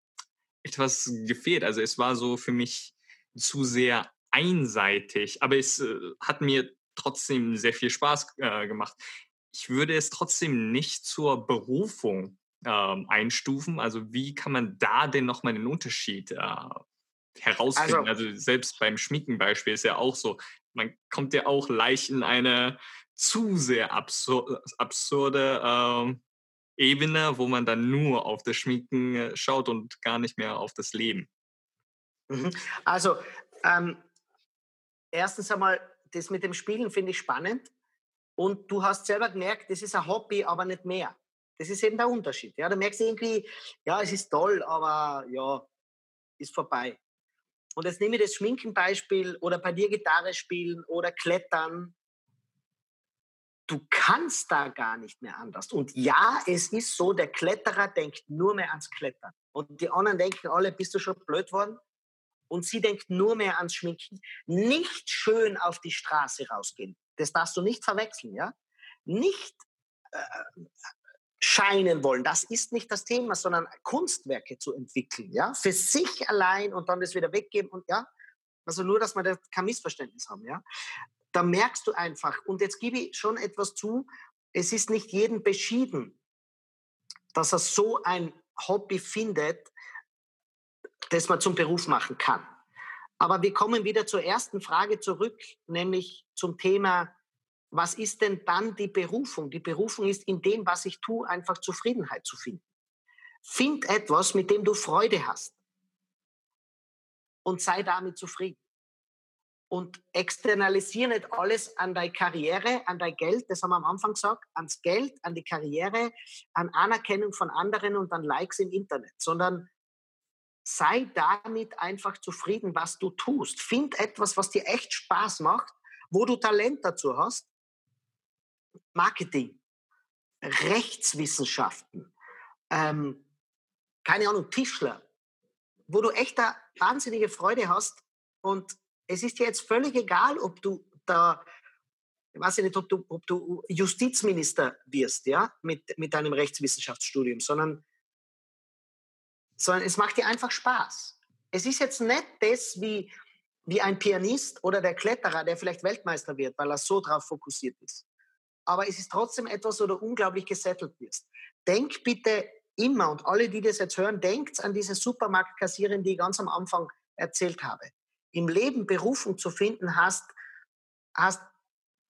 etwas gefehlt. Also es war so für mich zu sehr einseitig, aber es äh, hat mir trotzdem sehr viel Spaß äh, gemacht. Ich würde es trotzdem nicht zur Berufung ähm, einstufen. Also wie kann man da denn nochmal den Unterschied äh, herausfinden? Also, also, selbst beim Schminkenbeispiel ist ja auch so, man kommt ja auch leicht in eine zu sehr absur absurde ähm, Ebene, wo man dann nur auf das Schminken äh, schaut und gar nicht mehr auf das Leben. Mhm. Also, ähm, erstens einmal, das mit dem Spielen finde ich spannend. Und du hast selber gemerkt, das ist ein Hobby, aber nicht mehr. Das ist eben der Unterschied. Ja, du merkst irgendwie, ja, es ist toll, aber ja, ist vorbei. Und jetzt nehme ich das Schminkenbeispiel oder bei dir Gitarre spielen oder Klettern. Du kannst da gar nicht mehr anders. Und ja, es ist so, der Kletterer denkt nur mehr ans Klettern. Und die anderen denken alle, bist du schon blöd worden? Und sie denkt nur mehr ans Schminken. Nicht schön auf die Straße rausgehen. Das darfst du nicht verwechseln, ja? Nicht äh, scheinen wollen. Das ist nicht das Thema, sondern Kunstwerke zu entwickeln, ja, für sich allein und dann das wieder weggeben und ja, also nur, dass wir da kein Missverständnis haben, ja. Da merkst du einfach, und jetzt gebe ich schon etwas zu, es ist nicht jedem beschieden, dass er so ein Hobby findet, das man zum Beruf machen kann. Aber wir kommen wieder zur ersten Frage zurück, nämlich zum Thema was ist denn dann die Berufung? Die Berufung ist in dem, was ich tue, einfach Zufriedenheit zu finden. Find etwas, mit dem du Freude hast und sei damit zufrieden. Und externalisiere nicht alles an deine Karriere, an dein Geld, das haben wir am Anfang gesagt, ans Geld, an die Karriere, an Anerkennung von anderen und an Likes im Internet, sondern sei damit einfach zufrieden, was du tust. Find etwas, was dir echt Spaß macht, wo du Talent dazu hast Marketing, Rechtswissenschaften, ähm, keine Ahnung, Tischler, wo du echt da wahnsinnige Freude hast. Und es ist dir jetzt völlig egal, ob du da, ich weiß nicht, ob du, ob du Justizminister wirst, ja, mit, mit deinem Rechtswissenschaftsstudium, sondern, sondern es macht dir einfach Spaß. Es ist jetzt nicht das wie, wie ein Pianist oder der Kletterer, der vielleicht Weltmeister wird, weil er so drauf fokussiert ist aber es ist trotzdem etwas, wo du unglaublich gesettelt wirst. Denk bitte immer, und alle, die das jetzt hören, denkt an diese Supermarktkassierin, die ich ganz am Anfang erzählt habe. Im Leben Berufung zu finden, hast, hast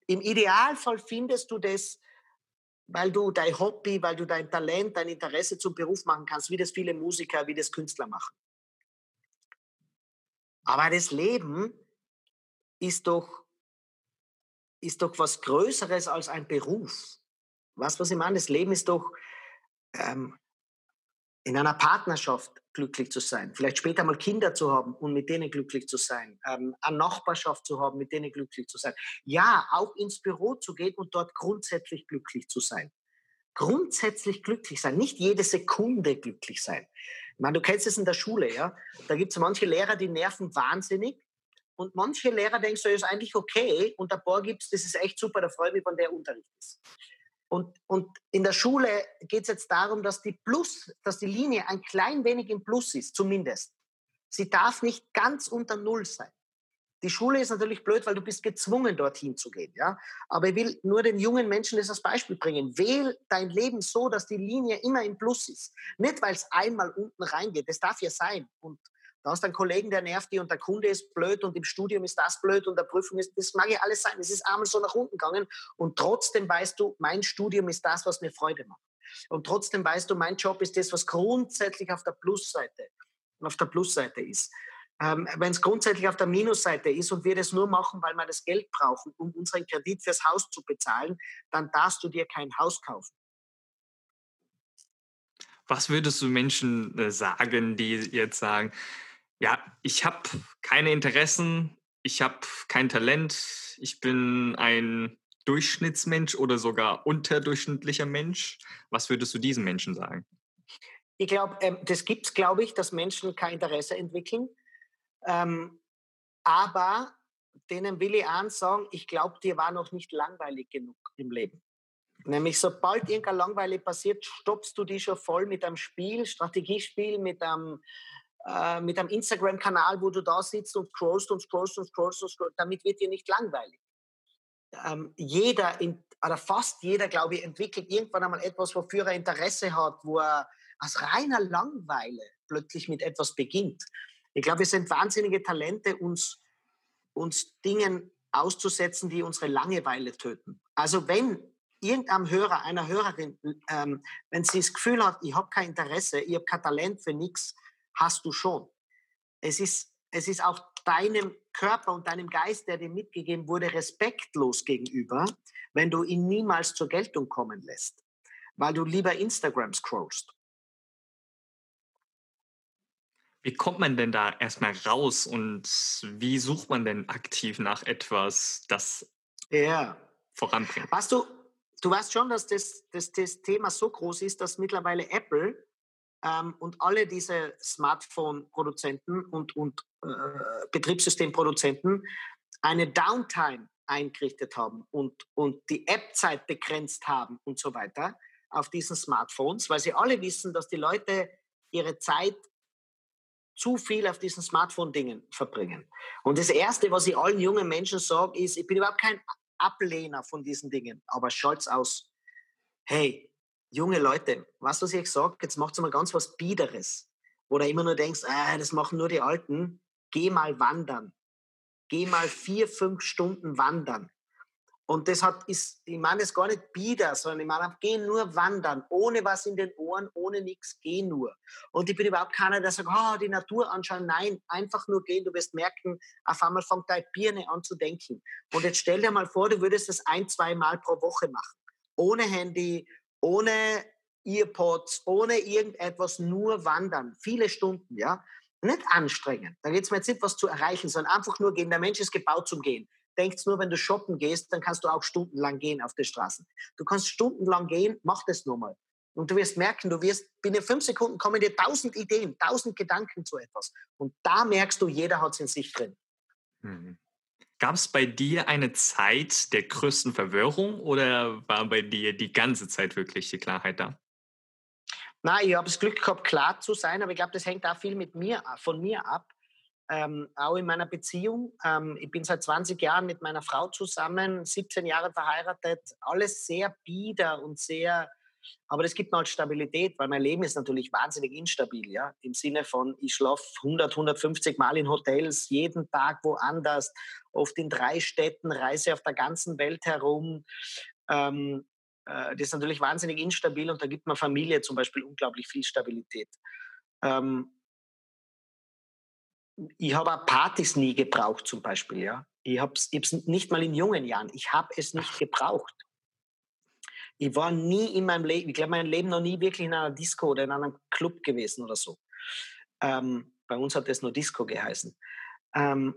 im Idealfall findest du das, weil du dein Hobby, weil du dein Talent, dein Interesse zum Beruf machen kannst, wie das viele Musiker, wie das Künstler machen. Aber das Leben ist doch ist doch was Größeres als ein Beruf. Was, was ich meine? Das Leben ist doch ähm, in einer Partnerschaft glücklich zu sein, vielleicht später mal Kinder zu haben und mit denen glücklich zu sein, ähm, eine Nachbarschaft zu haben, mit denen glücklich zu sein. Ja, auch ins Büro zu gehen und dort grundsätzlich glücklich zu sein. Grundsätzlich glücklich sein, nicht jede Sekunde glücklich sein. Ich meine, du kennst es in der Schule, ja? Da gibt es manche Lehrer, die nerven wahnsinnig und manche Lehrer denken so, ist eigentlich okay. Und ein paar gibt es, das ist echt super, da freue ich mich, wenn der Unterricht ist. Und, und in der Schule geht es jetzt darum, dass die Plus, dass die Linie ein klein wenig im Plus ist, zumindest. Sie darf nicht ganz unter Null sein. Die Schule ist natürlich blöd, weil du bist gezwungen, dorthin zu gehen. Ja? Aber ich will nur den jungen Menschen das als Beispiel bringen. Wähl dein Leben so, dass die Linie immer im Plus ist. Nicht, weil es einmal unten reingeht. Das darf ja sein. Und da hast du einen Kollegen, der nervt dich und der Kunde ist blöd und im Studium ist das blöd und der Prüfung ist, das mag ja alles sein. Es ist einmal so nach unten gegangen und trotzdem weißt du, mein Studium ist das, was mir Freude macht. Und trotzdem weißt du, mein Job ist das, was grundsätzlich auf der Plusseite, auf der Plusseite ist. Ähm, Wenn es grundsätzlich auf der Minusseite ist und wir das nur machen, weil wir das Geld brauchen, um unseren Kredit fürs Haus zu bezahlen, dann darfst du dir kein Haus kaufen. Was würdest du Menschen äh, sagen, die jetzt sagen, ja, ich habe keine Interessen, ich habe kein Talent, ich bin ein Durchschnittsmensch oder sogar unterdurchschnittlicher Mensch? Was würdest du diesen Menschen sagen? Ich glaube, ähm, das gibt es, glaube ich, dass Menschen kein Interesse entwickeln. Ähm, aber denen will ich eins sagen, ich glaube, dir war noch nicht langweilig genug im Leben. Nämlich sobald irgendein Langweile passiert, stoppst du die schon voll mit einem Spiel, Strategiespiel, mit einem, äh, mit einem Instagram-Kanal, wo du da sitzt und scrollst und scrollst und scrollst und scrollst. Damit wird dir nicht langweilig. Ähm, jeder, in, oder fast jeder, glaube ich, entwickelt irgendwann einmal etwas, wofür er Interesse hat, wo er aus reiner Langweile plötzlich mit etwas beginnt. Ich glaube, wir sind wahnsinnige Talente, uns, uns Dingen auszusetzen, die unsere Langeweile töten. Also wenn irgendeinem Hörer, einer Hörerin, ähm, wenn sie das Gefühl hat, ich habe kein Interesse, ich habe kein Talent für nichts, hast du schon. Es ist, es ist auch deinem Körper und deinem Geist, der dir mitgegeben wurde, respektlos gegenüber, wenn du ihn niemals zur Geltung kommen lässt, weil du lieber Instagram scrollst. Wie kommt man denn da erstmal raus und wie sucht man denn aktiv nach etwas, das ja. voranbringt? Weißt du, du weißt schon, dass das, das, das Thema so groß ist, dass mittlerweile Apple ähm, und alle diese Smartphone-Produzenten und, und äh, Betriebssystemproduzenten eine Downtime eingerichtet haben und, und die App-Zeit begrenzt haben und so weiter auf diesen Smartphones, weil sie alle wissen, dass die Leute ihre Zeit zu viel auf diesen Smartphone-Dingen verbringen. Und das Erste, was ich allen jungen Menschen sage, ist, ich bin überhaupt kein Ablehner von diesen Dingen, aber schalt's aus. Hey, junge Leute, was was ich sage, jetzt macht mal ganz was Biederes. Oder immer nur denkst, ah, das machen nur die Alten. Geh mal wandern. Geh mal vier, fünf Stunden wandern. Und das hat, ist, ich meine es gar nicht bieder, sondern ich meine, geh nur wandern, ohne was in den Ohren, ohne nichts, geh nur. Und ich bin überhaupt keiner, der sagt, oh, die Natur anschauen. Nein, einfach nur gehen. Du wirst merken, auf einmal fängt deine Birne an zu denken. Und jetzt stell dir mal vor, du würdest das ein, zwei Mal pro Woche machen. Ohne Handy, ohne Earpods, ohne irgendetwas, nur wandern. Viele Stunden, ja. Nicht anstrengend. Da geht es mir jetzt nicht, was zu erreichen, sondern einfach nur gehen. Der Mensch ist gebaut zum Gehen denkt nur, wenn du shoppen gehst, dann kannst du auch stundenlang gehen auf den Straßen. Du kannst stundenlang gehen, mach das nur mal. Und du wirst merken, du wirst binnen fünf Sekunden kommen dir tausend Ideen, tausend Gedanken zu etwas. Und da merkst du, jeder hat es in sich drin. Mhm. Gab es bei dir eine Zeit der größten Verwirrung oder war bei dir die ganze Zeit wirklich die Klarheit da? Nein, ich habe das Glück gehabt, klar zu sein, aber ich glaube, das hängt auch viel mit mir, von mir ab ähm, auch in meiner Beziehung. Ähm, ich bin seit 20 Jahren mit meiner Frau zusammen, 17 Jahre verheiratet, alles sehr bieder und sehr, aber das gibt mir halt Stabilität, weil mein Leben ist natürlich wahnsinnig instabil, ja, im Sinne von, ich schlafe 100, 150 Mal in Hotels, jeden Tag woanders, oft in drei Städten, reise auf der ganzen Welt herum. Ähm, äh, das ist natürlich wahnsinnig instabil und da gibt mir Familie zum Beispiel unglaublich viel Stabilität. Ähm, ich habe auch Partys nie gebraucht zum Beispiel. Ja. Ich habe es nicht mal in jungen Jahren. Ich habe es nicht gebraucht. Ich war nie in meinem Leben, ich glaube, mein Leben noch nie wirklich in einer Disco oder in einem Club gewesen oder so. Ähm, bei uns hat es nur Disco geheißen. Ähm,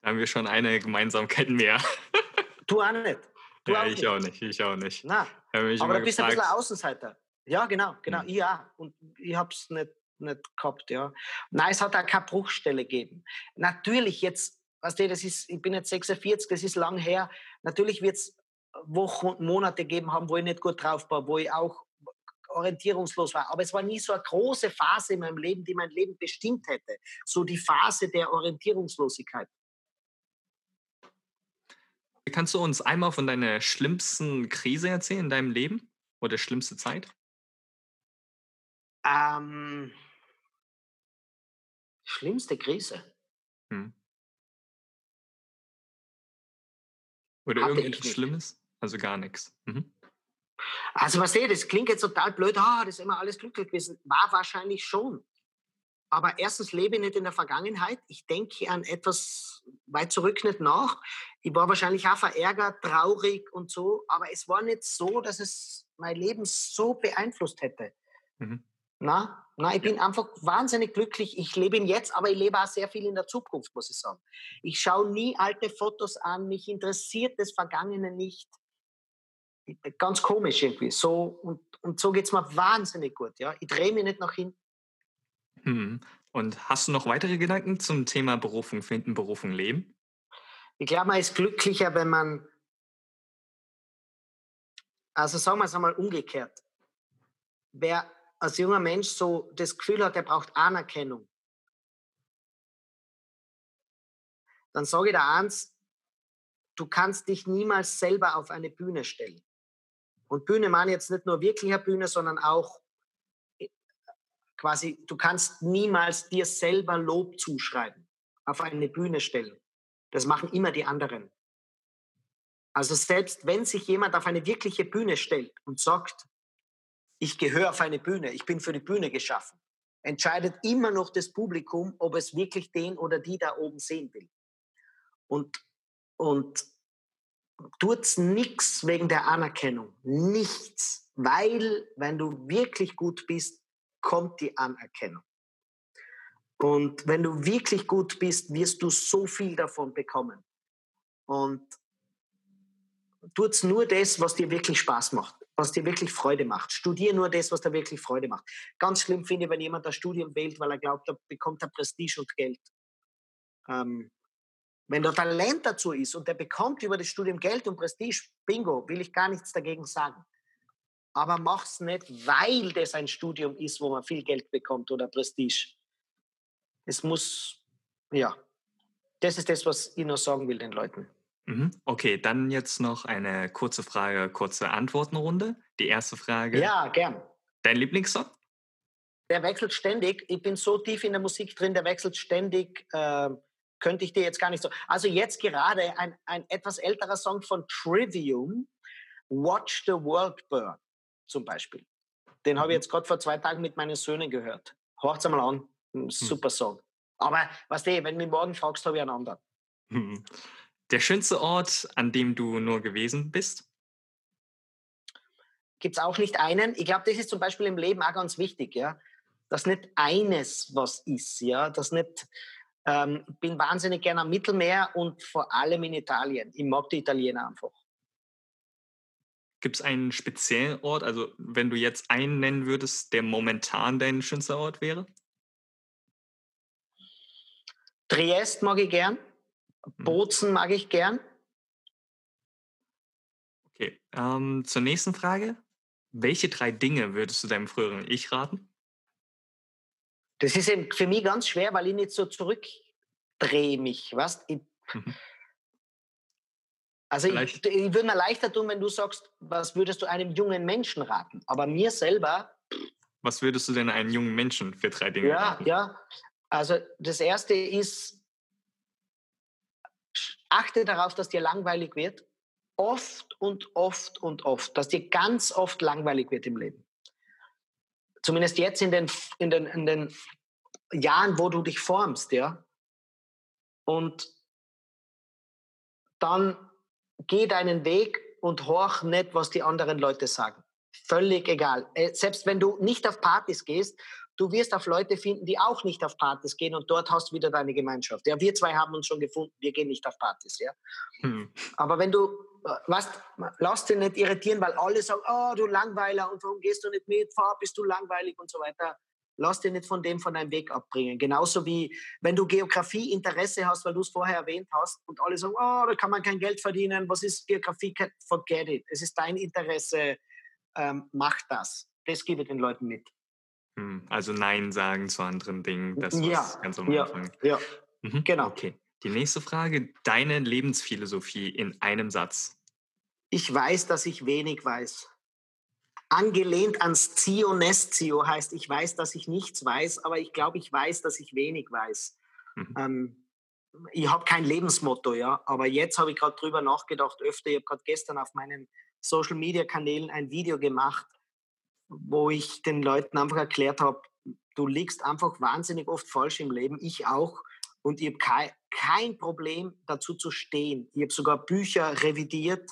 da haben wir schon eine Gemeinsamkeit mehr. [laughs] du auch nicht. Du ja, auch ich nicht. auch nicht. Ich auch nicht. Na, aber du bist ein bisschen Außenseiter. Ja, genau, genau. Hm. Ich auch. Und ich habe es nicht nicht gehabt, ja. Nein, es hat auch keine Bruchstelle gegeben. Natürlich jetzt, weißt du, das ist, ich bin jetzt 46, das ist lang her. Natürlich wird es Wochen und Monate geben haben, wo ich nicht gut drauf war, wo ich auch orientierungslos war. Aber es war nie so eine große Phase in meinem Leben, die mein Leben bestimmt hätte. So die Phase der Orientierungslosigkeit. Kannst du uns einmal von deiner schlimmsten Krise erzählen in deinem Leben oder schlimmste Zeit? Ähm, Schlimmste Krise. Hm. Oder Hatte irgendetwas Schlimmes? Also gar nichts. Mhm. Also was sehe, das klingt jetzt total blöd, ah, das ist immer alles glücklich gewesen. War wahrscheinlich schon. Aber erstens lebe ich nicht in der Vergangenheit. Ich denke an etwas weit zurück nicht nach. Ich war wahrscheinlich auch verärgert, traurig und so. Aber es war nicht so, dass es mein Leben so beeinflusst hätte. Mhm. Na, na, ich bin einfach wahnsinnig glücklich. Ich lebe ihn jetzt, aber ich lebe auch sehr viel in der Zukunft, muss ich sagen. Ich schaue nie alte Fotos an. Mich interessiert das Vergangene nicht. Ganz komisch irgendwie. So, und, und so geht es mir wahnsinnig gut. Ja? Ich drehe mich nicht nach hinten. Hm. Und hast du noch weitere Gedanken zum Thema Berufung finden, Berufung leben? Ich glaube, man ist glücklicher, wenn man, also sagen wir es einmal umgekehrt, wer als junger Mensch so das Gefühl hat, er braucht Anerkennung, dann sage ich dir eins, du kannst dich niemals selber auf eine Bühne stellen. Und Bühne meine jetzt nicht nur wirklicher Bühne, sondern auch quasi, du kannst niemals dir selber Lob zuschreiben, auf eine Bühne stellen. Das machen immer die anderen. Also selbst wenn sich jemand auf eine wirkliche Bühne stellt und sagt, ich gehöre auf eine Bühne, ich bin für die Bühne geschaffen, entscheidet immer noch das Publikum, ob es wirklich den oder die da oben sehen will. Und, und tut nichts wegen der Anerkennung, nichts, weil wenn du wirklich gut bist, kommt die Anerkennung. Und wenn du wirklich gut bist, wirst du so viel davon bekommen. Und tut nur das, was dir wirklich Spaß macht, was dir wirklich Freude macht. Studier nur das, was dir wirklich Freude macht. Ganz schlimm finde ich, wenn jemand das Studium wählt, weil er glaubt, er bekommt er Prestige und Geld. Ähm, wenn der Talent dazu ist und der bekommt über das Studium Geld und Prestige, bingo, will ich gar nichts dagegen sagen aber mach's nicht, weil das ein Studium ist, wo man viel Geld bekommt oder Prestige. Es muss, ja, das ist das, was ich noch sagen will den Leuten. Mhm. Okay, dann jetzt noch eine kurze Frage, kurze Antwortenrunde. Die erste Frage. Ja, gern. Dein Lieblingssong? Der wechselt ständig. Ich bin so tief in der Musik drin, der wechselt ständig. Äh, könnte ich dir jetzt gar nicht so. Also jetzt gerade ein, ein etwas älterer Song von Trivium, Watch the World Burn zum Beispiel. Den habe ich mhm. jetzt gerade vor zwei Tagen mit meinen Söhnen gehört. Hört mal an, hm. super Song. Aber was du, wenn du mich morgen fragst, habe ich einen anderen. Mhm. Der schönste Ort, an dem du nur gewesen bist? Gibt es auch nicht einen. Ich glaube, das ist zum Beispiel im Leben auch ganz wichtig, ja. Dass nicht eines was ist, ja. Dass nicht, ähm, bin wahnsinnig gerne am Mittelmeer und vor allem in Italien. Ich mag die Italiener einfach. Gibt es einen speziellen Ort, also wenn du jetzt einen nennen würdest, der momentan dein schönster Ort wäre? Triest mag ich gern. Mhm. Bozen mag ich gern. Okay, ähm, zur nächsten Frage. Welche drei Dinge würdest du deinem früheren Ich raten? Das ist für mich ganz schwer, weil ich nicht so zurückdrehe mich. Weißt? Ich, mhm. Also ich, ich, würde mir leichter tun, wenn du sagst, was würdest du einem jungen Menschen raten? Aber mir selber. Was würdest du denn einem jungen Menschen für drei Dinge ja, raten? Ja, also das erste ist, achte darauf, dass dir langweilig wird. Oft und oft und oft. Dass dir ganz oft langweilig wird im Leben. Zumindest jetzt in den, in den, in den Jahren, wo du dich formst, ja. Und dann geh deinen Weg und horch nicht, was die anderen Leute sagen. Völlig egal. Äh, selbst wenn du nicht auf Partys gehst, du wirst auf Leute finden, die auch nicht auf Partys gehen und dort hast du wieder deine Gemeinschaft. Ja, wir zwei haben uns schon gefunden, wir gehen nicht auf Partys. Ja? Hm. Aber wenn du, weißt, lass dich nicht irritieren, weil alle sagen, oh, du Langweiler und warum gehst du nicht mit, fahr, bist du langweilig und so weiter lass dich nicht von dem von deinem Weg abbringen. Genauso wie wenn du Geografie Interesse hast, weil du es vorher erwähnt hast und alle sagen, oh, da kann man kein Geld verdienen, was ist Geografie? Forget it. Es ist dein Interesse, ähm, mach das. Das gebe ich den Leuten mit. Hm, also Nein sagen zu anderen Dingen, das ja, ganz am Anfang. Ja, mhm, genau. Okay. Die nächste Frage, deine Lebensphilosophie in einem Satz. Ich weiß, dass ich wenig weiß angelehnt ans Zio Nestio heißt, ich weiß, dass ich nichts weiß, aber ich glaube, ich weiß, dass ich wenig weiß. Mhm. Ähm, ich habe kein Lebensmotto, ja, aber jetzt habe ich gerade drüber nachgedacht, öfter. Ich habe gerade gestern auf meinen Social Media Kanälen ein Video gemacht, wo ich den Leuten einfach erklärt habe, du liegst einfach wahnsinnig oft falsch im Leben, ich auch. Und ich habe kein, kein Problem dazu zu stehen. Ich habe sogar Bücher revidiert,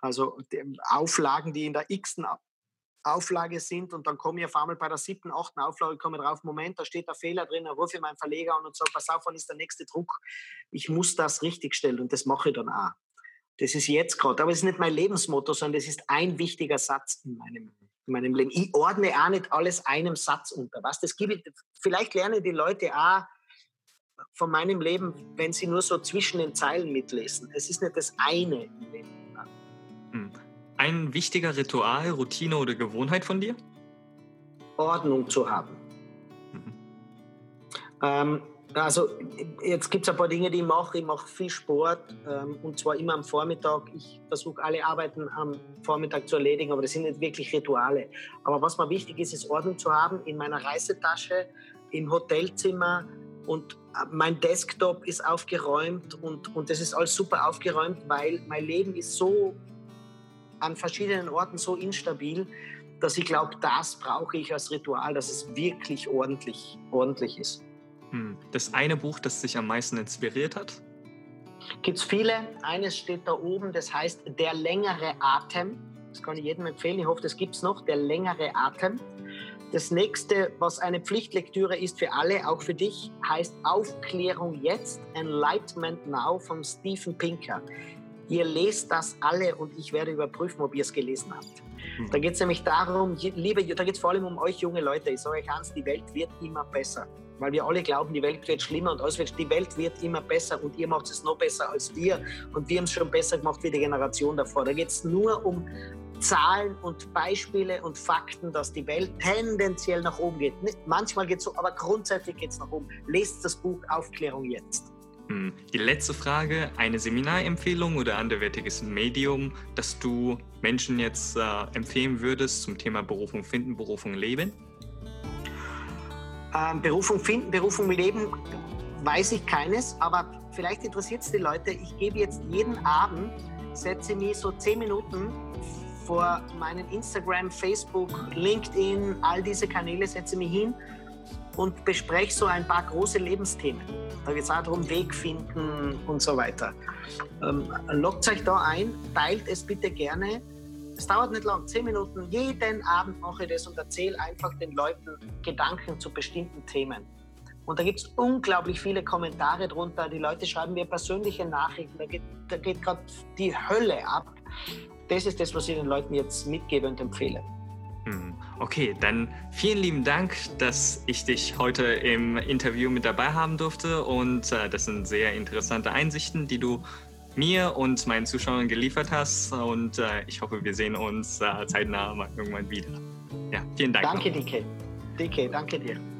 also Auflagen, die in der x-ten Auflage sind und dann komme ich auf einmal bei der siebten, achten Auflage, komme drauf, Moment, da steht der Fehler drin, dann rufe ich meinen Verleger an und sage, pass auf, wann ist der nächste Druck? Ich muss das richtigstellen und das mache ich dann auch. Das ist jetzt gerade, aber es ist nicht mein Lebensmotto, sondern das ist ein wichtiger Satz in meinem, in meinem Leben. Ich ordne auch nicht alles einem Satz unter. Was das gibt, vielleicht lernen die Leute auch von meinem Leben, wenn sie nur so zwischen den Zeilen mitlesen. Es ist nicht das eine im Leben. Hm. Ein wichtiger Ritual, Routine oder Gewohnheit von dir? Ordnung zu haben. Mhm. Ähm, also jetzt gibt es ein paar Dinge, die ich mache. Ich mache viel Sport ähm, und zwar immer am Vormittag. Ich versuche alle Arbeiten am Vormittag zu erledigen, aber das sind nicht wirklich Rituale. Aber was mir wichtig ist, ist Ordnung zu haben in meiner Reisetasche, im Hotelzimmer und äh, mein Desktop ist aufgeräumt und, und das ist alles super aufgeräumt, weil mein Leben ist so an verschiedenen Orten so instabil, dass ich glaube, das brauche ich als Ritual, dass es wirklich ordentlich, ordentlich ist. Hm. Das eine Buch, das dich am meisten inspiriert hat? Gibt es viele. Eines steht da oben, das heißt Der längere Atem. Das kann ich jedem empfehlen. Ich hoffe, das gibt es noch. Der längere Atem. Das nächste, was eine Pflichtlektüre ist für alle, auch für dich, heißt Aufklärung jetzt, Enlightenment Now von Stephen Pinker. Ihr lest das alle und ich werde überprüfen, ob ihr es gelesen habt. Mhm. Da geht es nämlich darum, liebe, da geht es vor allem um euch junge Leute. Ich sage euch eins, die Welt wird immer besser. Weil wir alle glauben, die Welt wird schlimmer und alles wird, die Welt wird immer besser und ihr macht es noch besser als wir und wir haben es schon besser gemacht wie die Generation davor. Da geht es nur um Zahlen und Beispiele und Fakten, dass die Welt tendenziell nach oben geht. Manchmal geht es so, aber grundsätzlich geht es nach oben. Lest das Buch Aufklärung jetzt. Hm, die letzte Frage, eine Seminarempfehlung oder anderwertiges Medium, das du Menschen jetzt äh, empfehlen würdest zum Thema Berufung finden, Berufung leben? Ähm, Berufung finden, Berufung leben, weiß ich keines, aber vielleicht interessiert es die Leute. Ich gebe jetzt jeden Abend, setze mich so zehn Minuten vor meinen Instagram, Facebook, LinkedIn, all diese Kanäle, setze mich hin und bespreche so ein paar große Lebensthemen. Da geht es auch darum, Weg finden und so weiter. Ähm, lockt euch da ein, teilt es bitte gerne. Es dauert nicht lang, zehn Minuten. Jeden Abend mache ich das und erzähle einfach den Leuten Gedanken zu bestimmten Themen. Und da gibt es unglaublich viele Kommentare drunter. Die Leute schreiben mir persönliche Nachrichten. Da geht, da geht gerade die Hölle ab. Das ist das, was ich den Leuten jetzt mitgebe und empfehle. Hm, okay, dann vielen lieben Dank, dass ich dich heute im Interview mit dabei haben durfte. Und äh, das sind sehr interessante Einsichten, die du mir und meinen Zuschauern geliefert hast. Und äh, ich hoffe, wir sehen uns äh, zeitnah mal irgendwann wieder. Ja, vielen Dank. Danke. DK. DK, danke dir.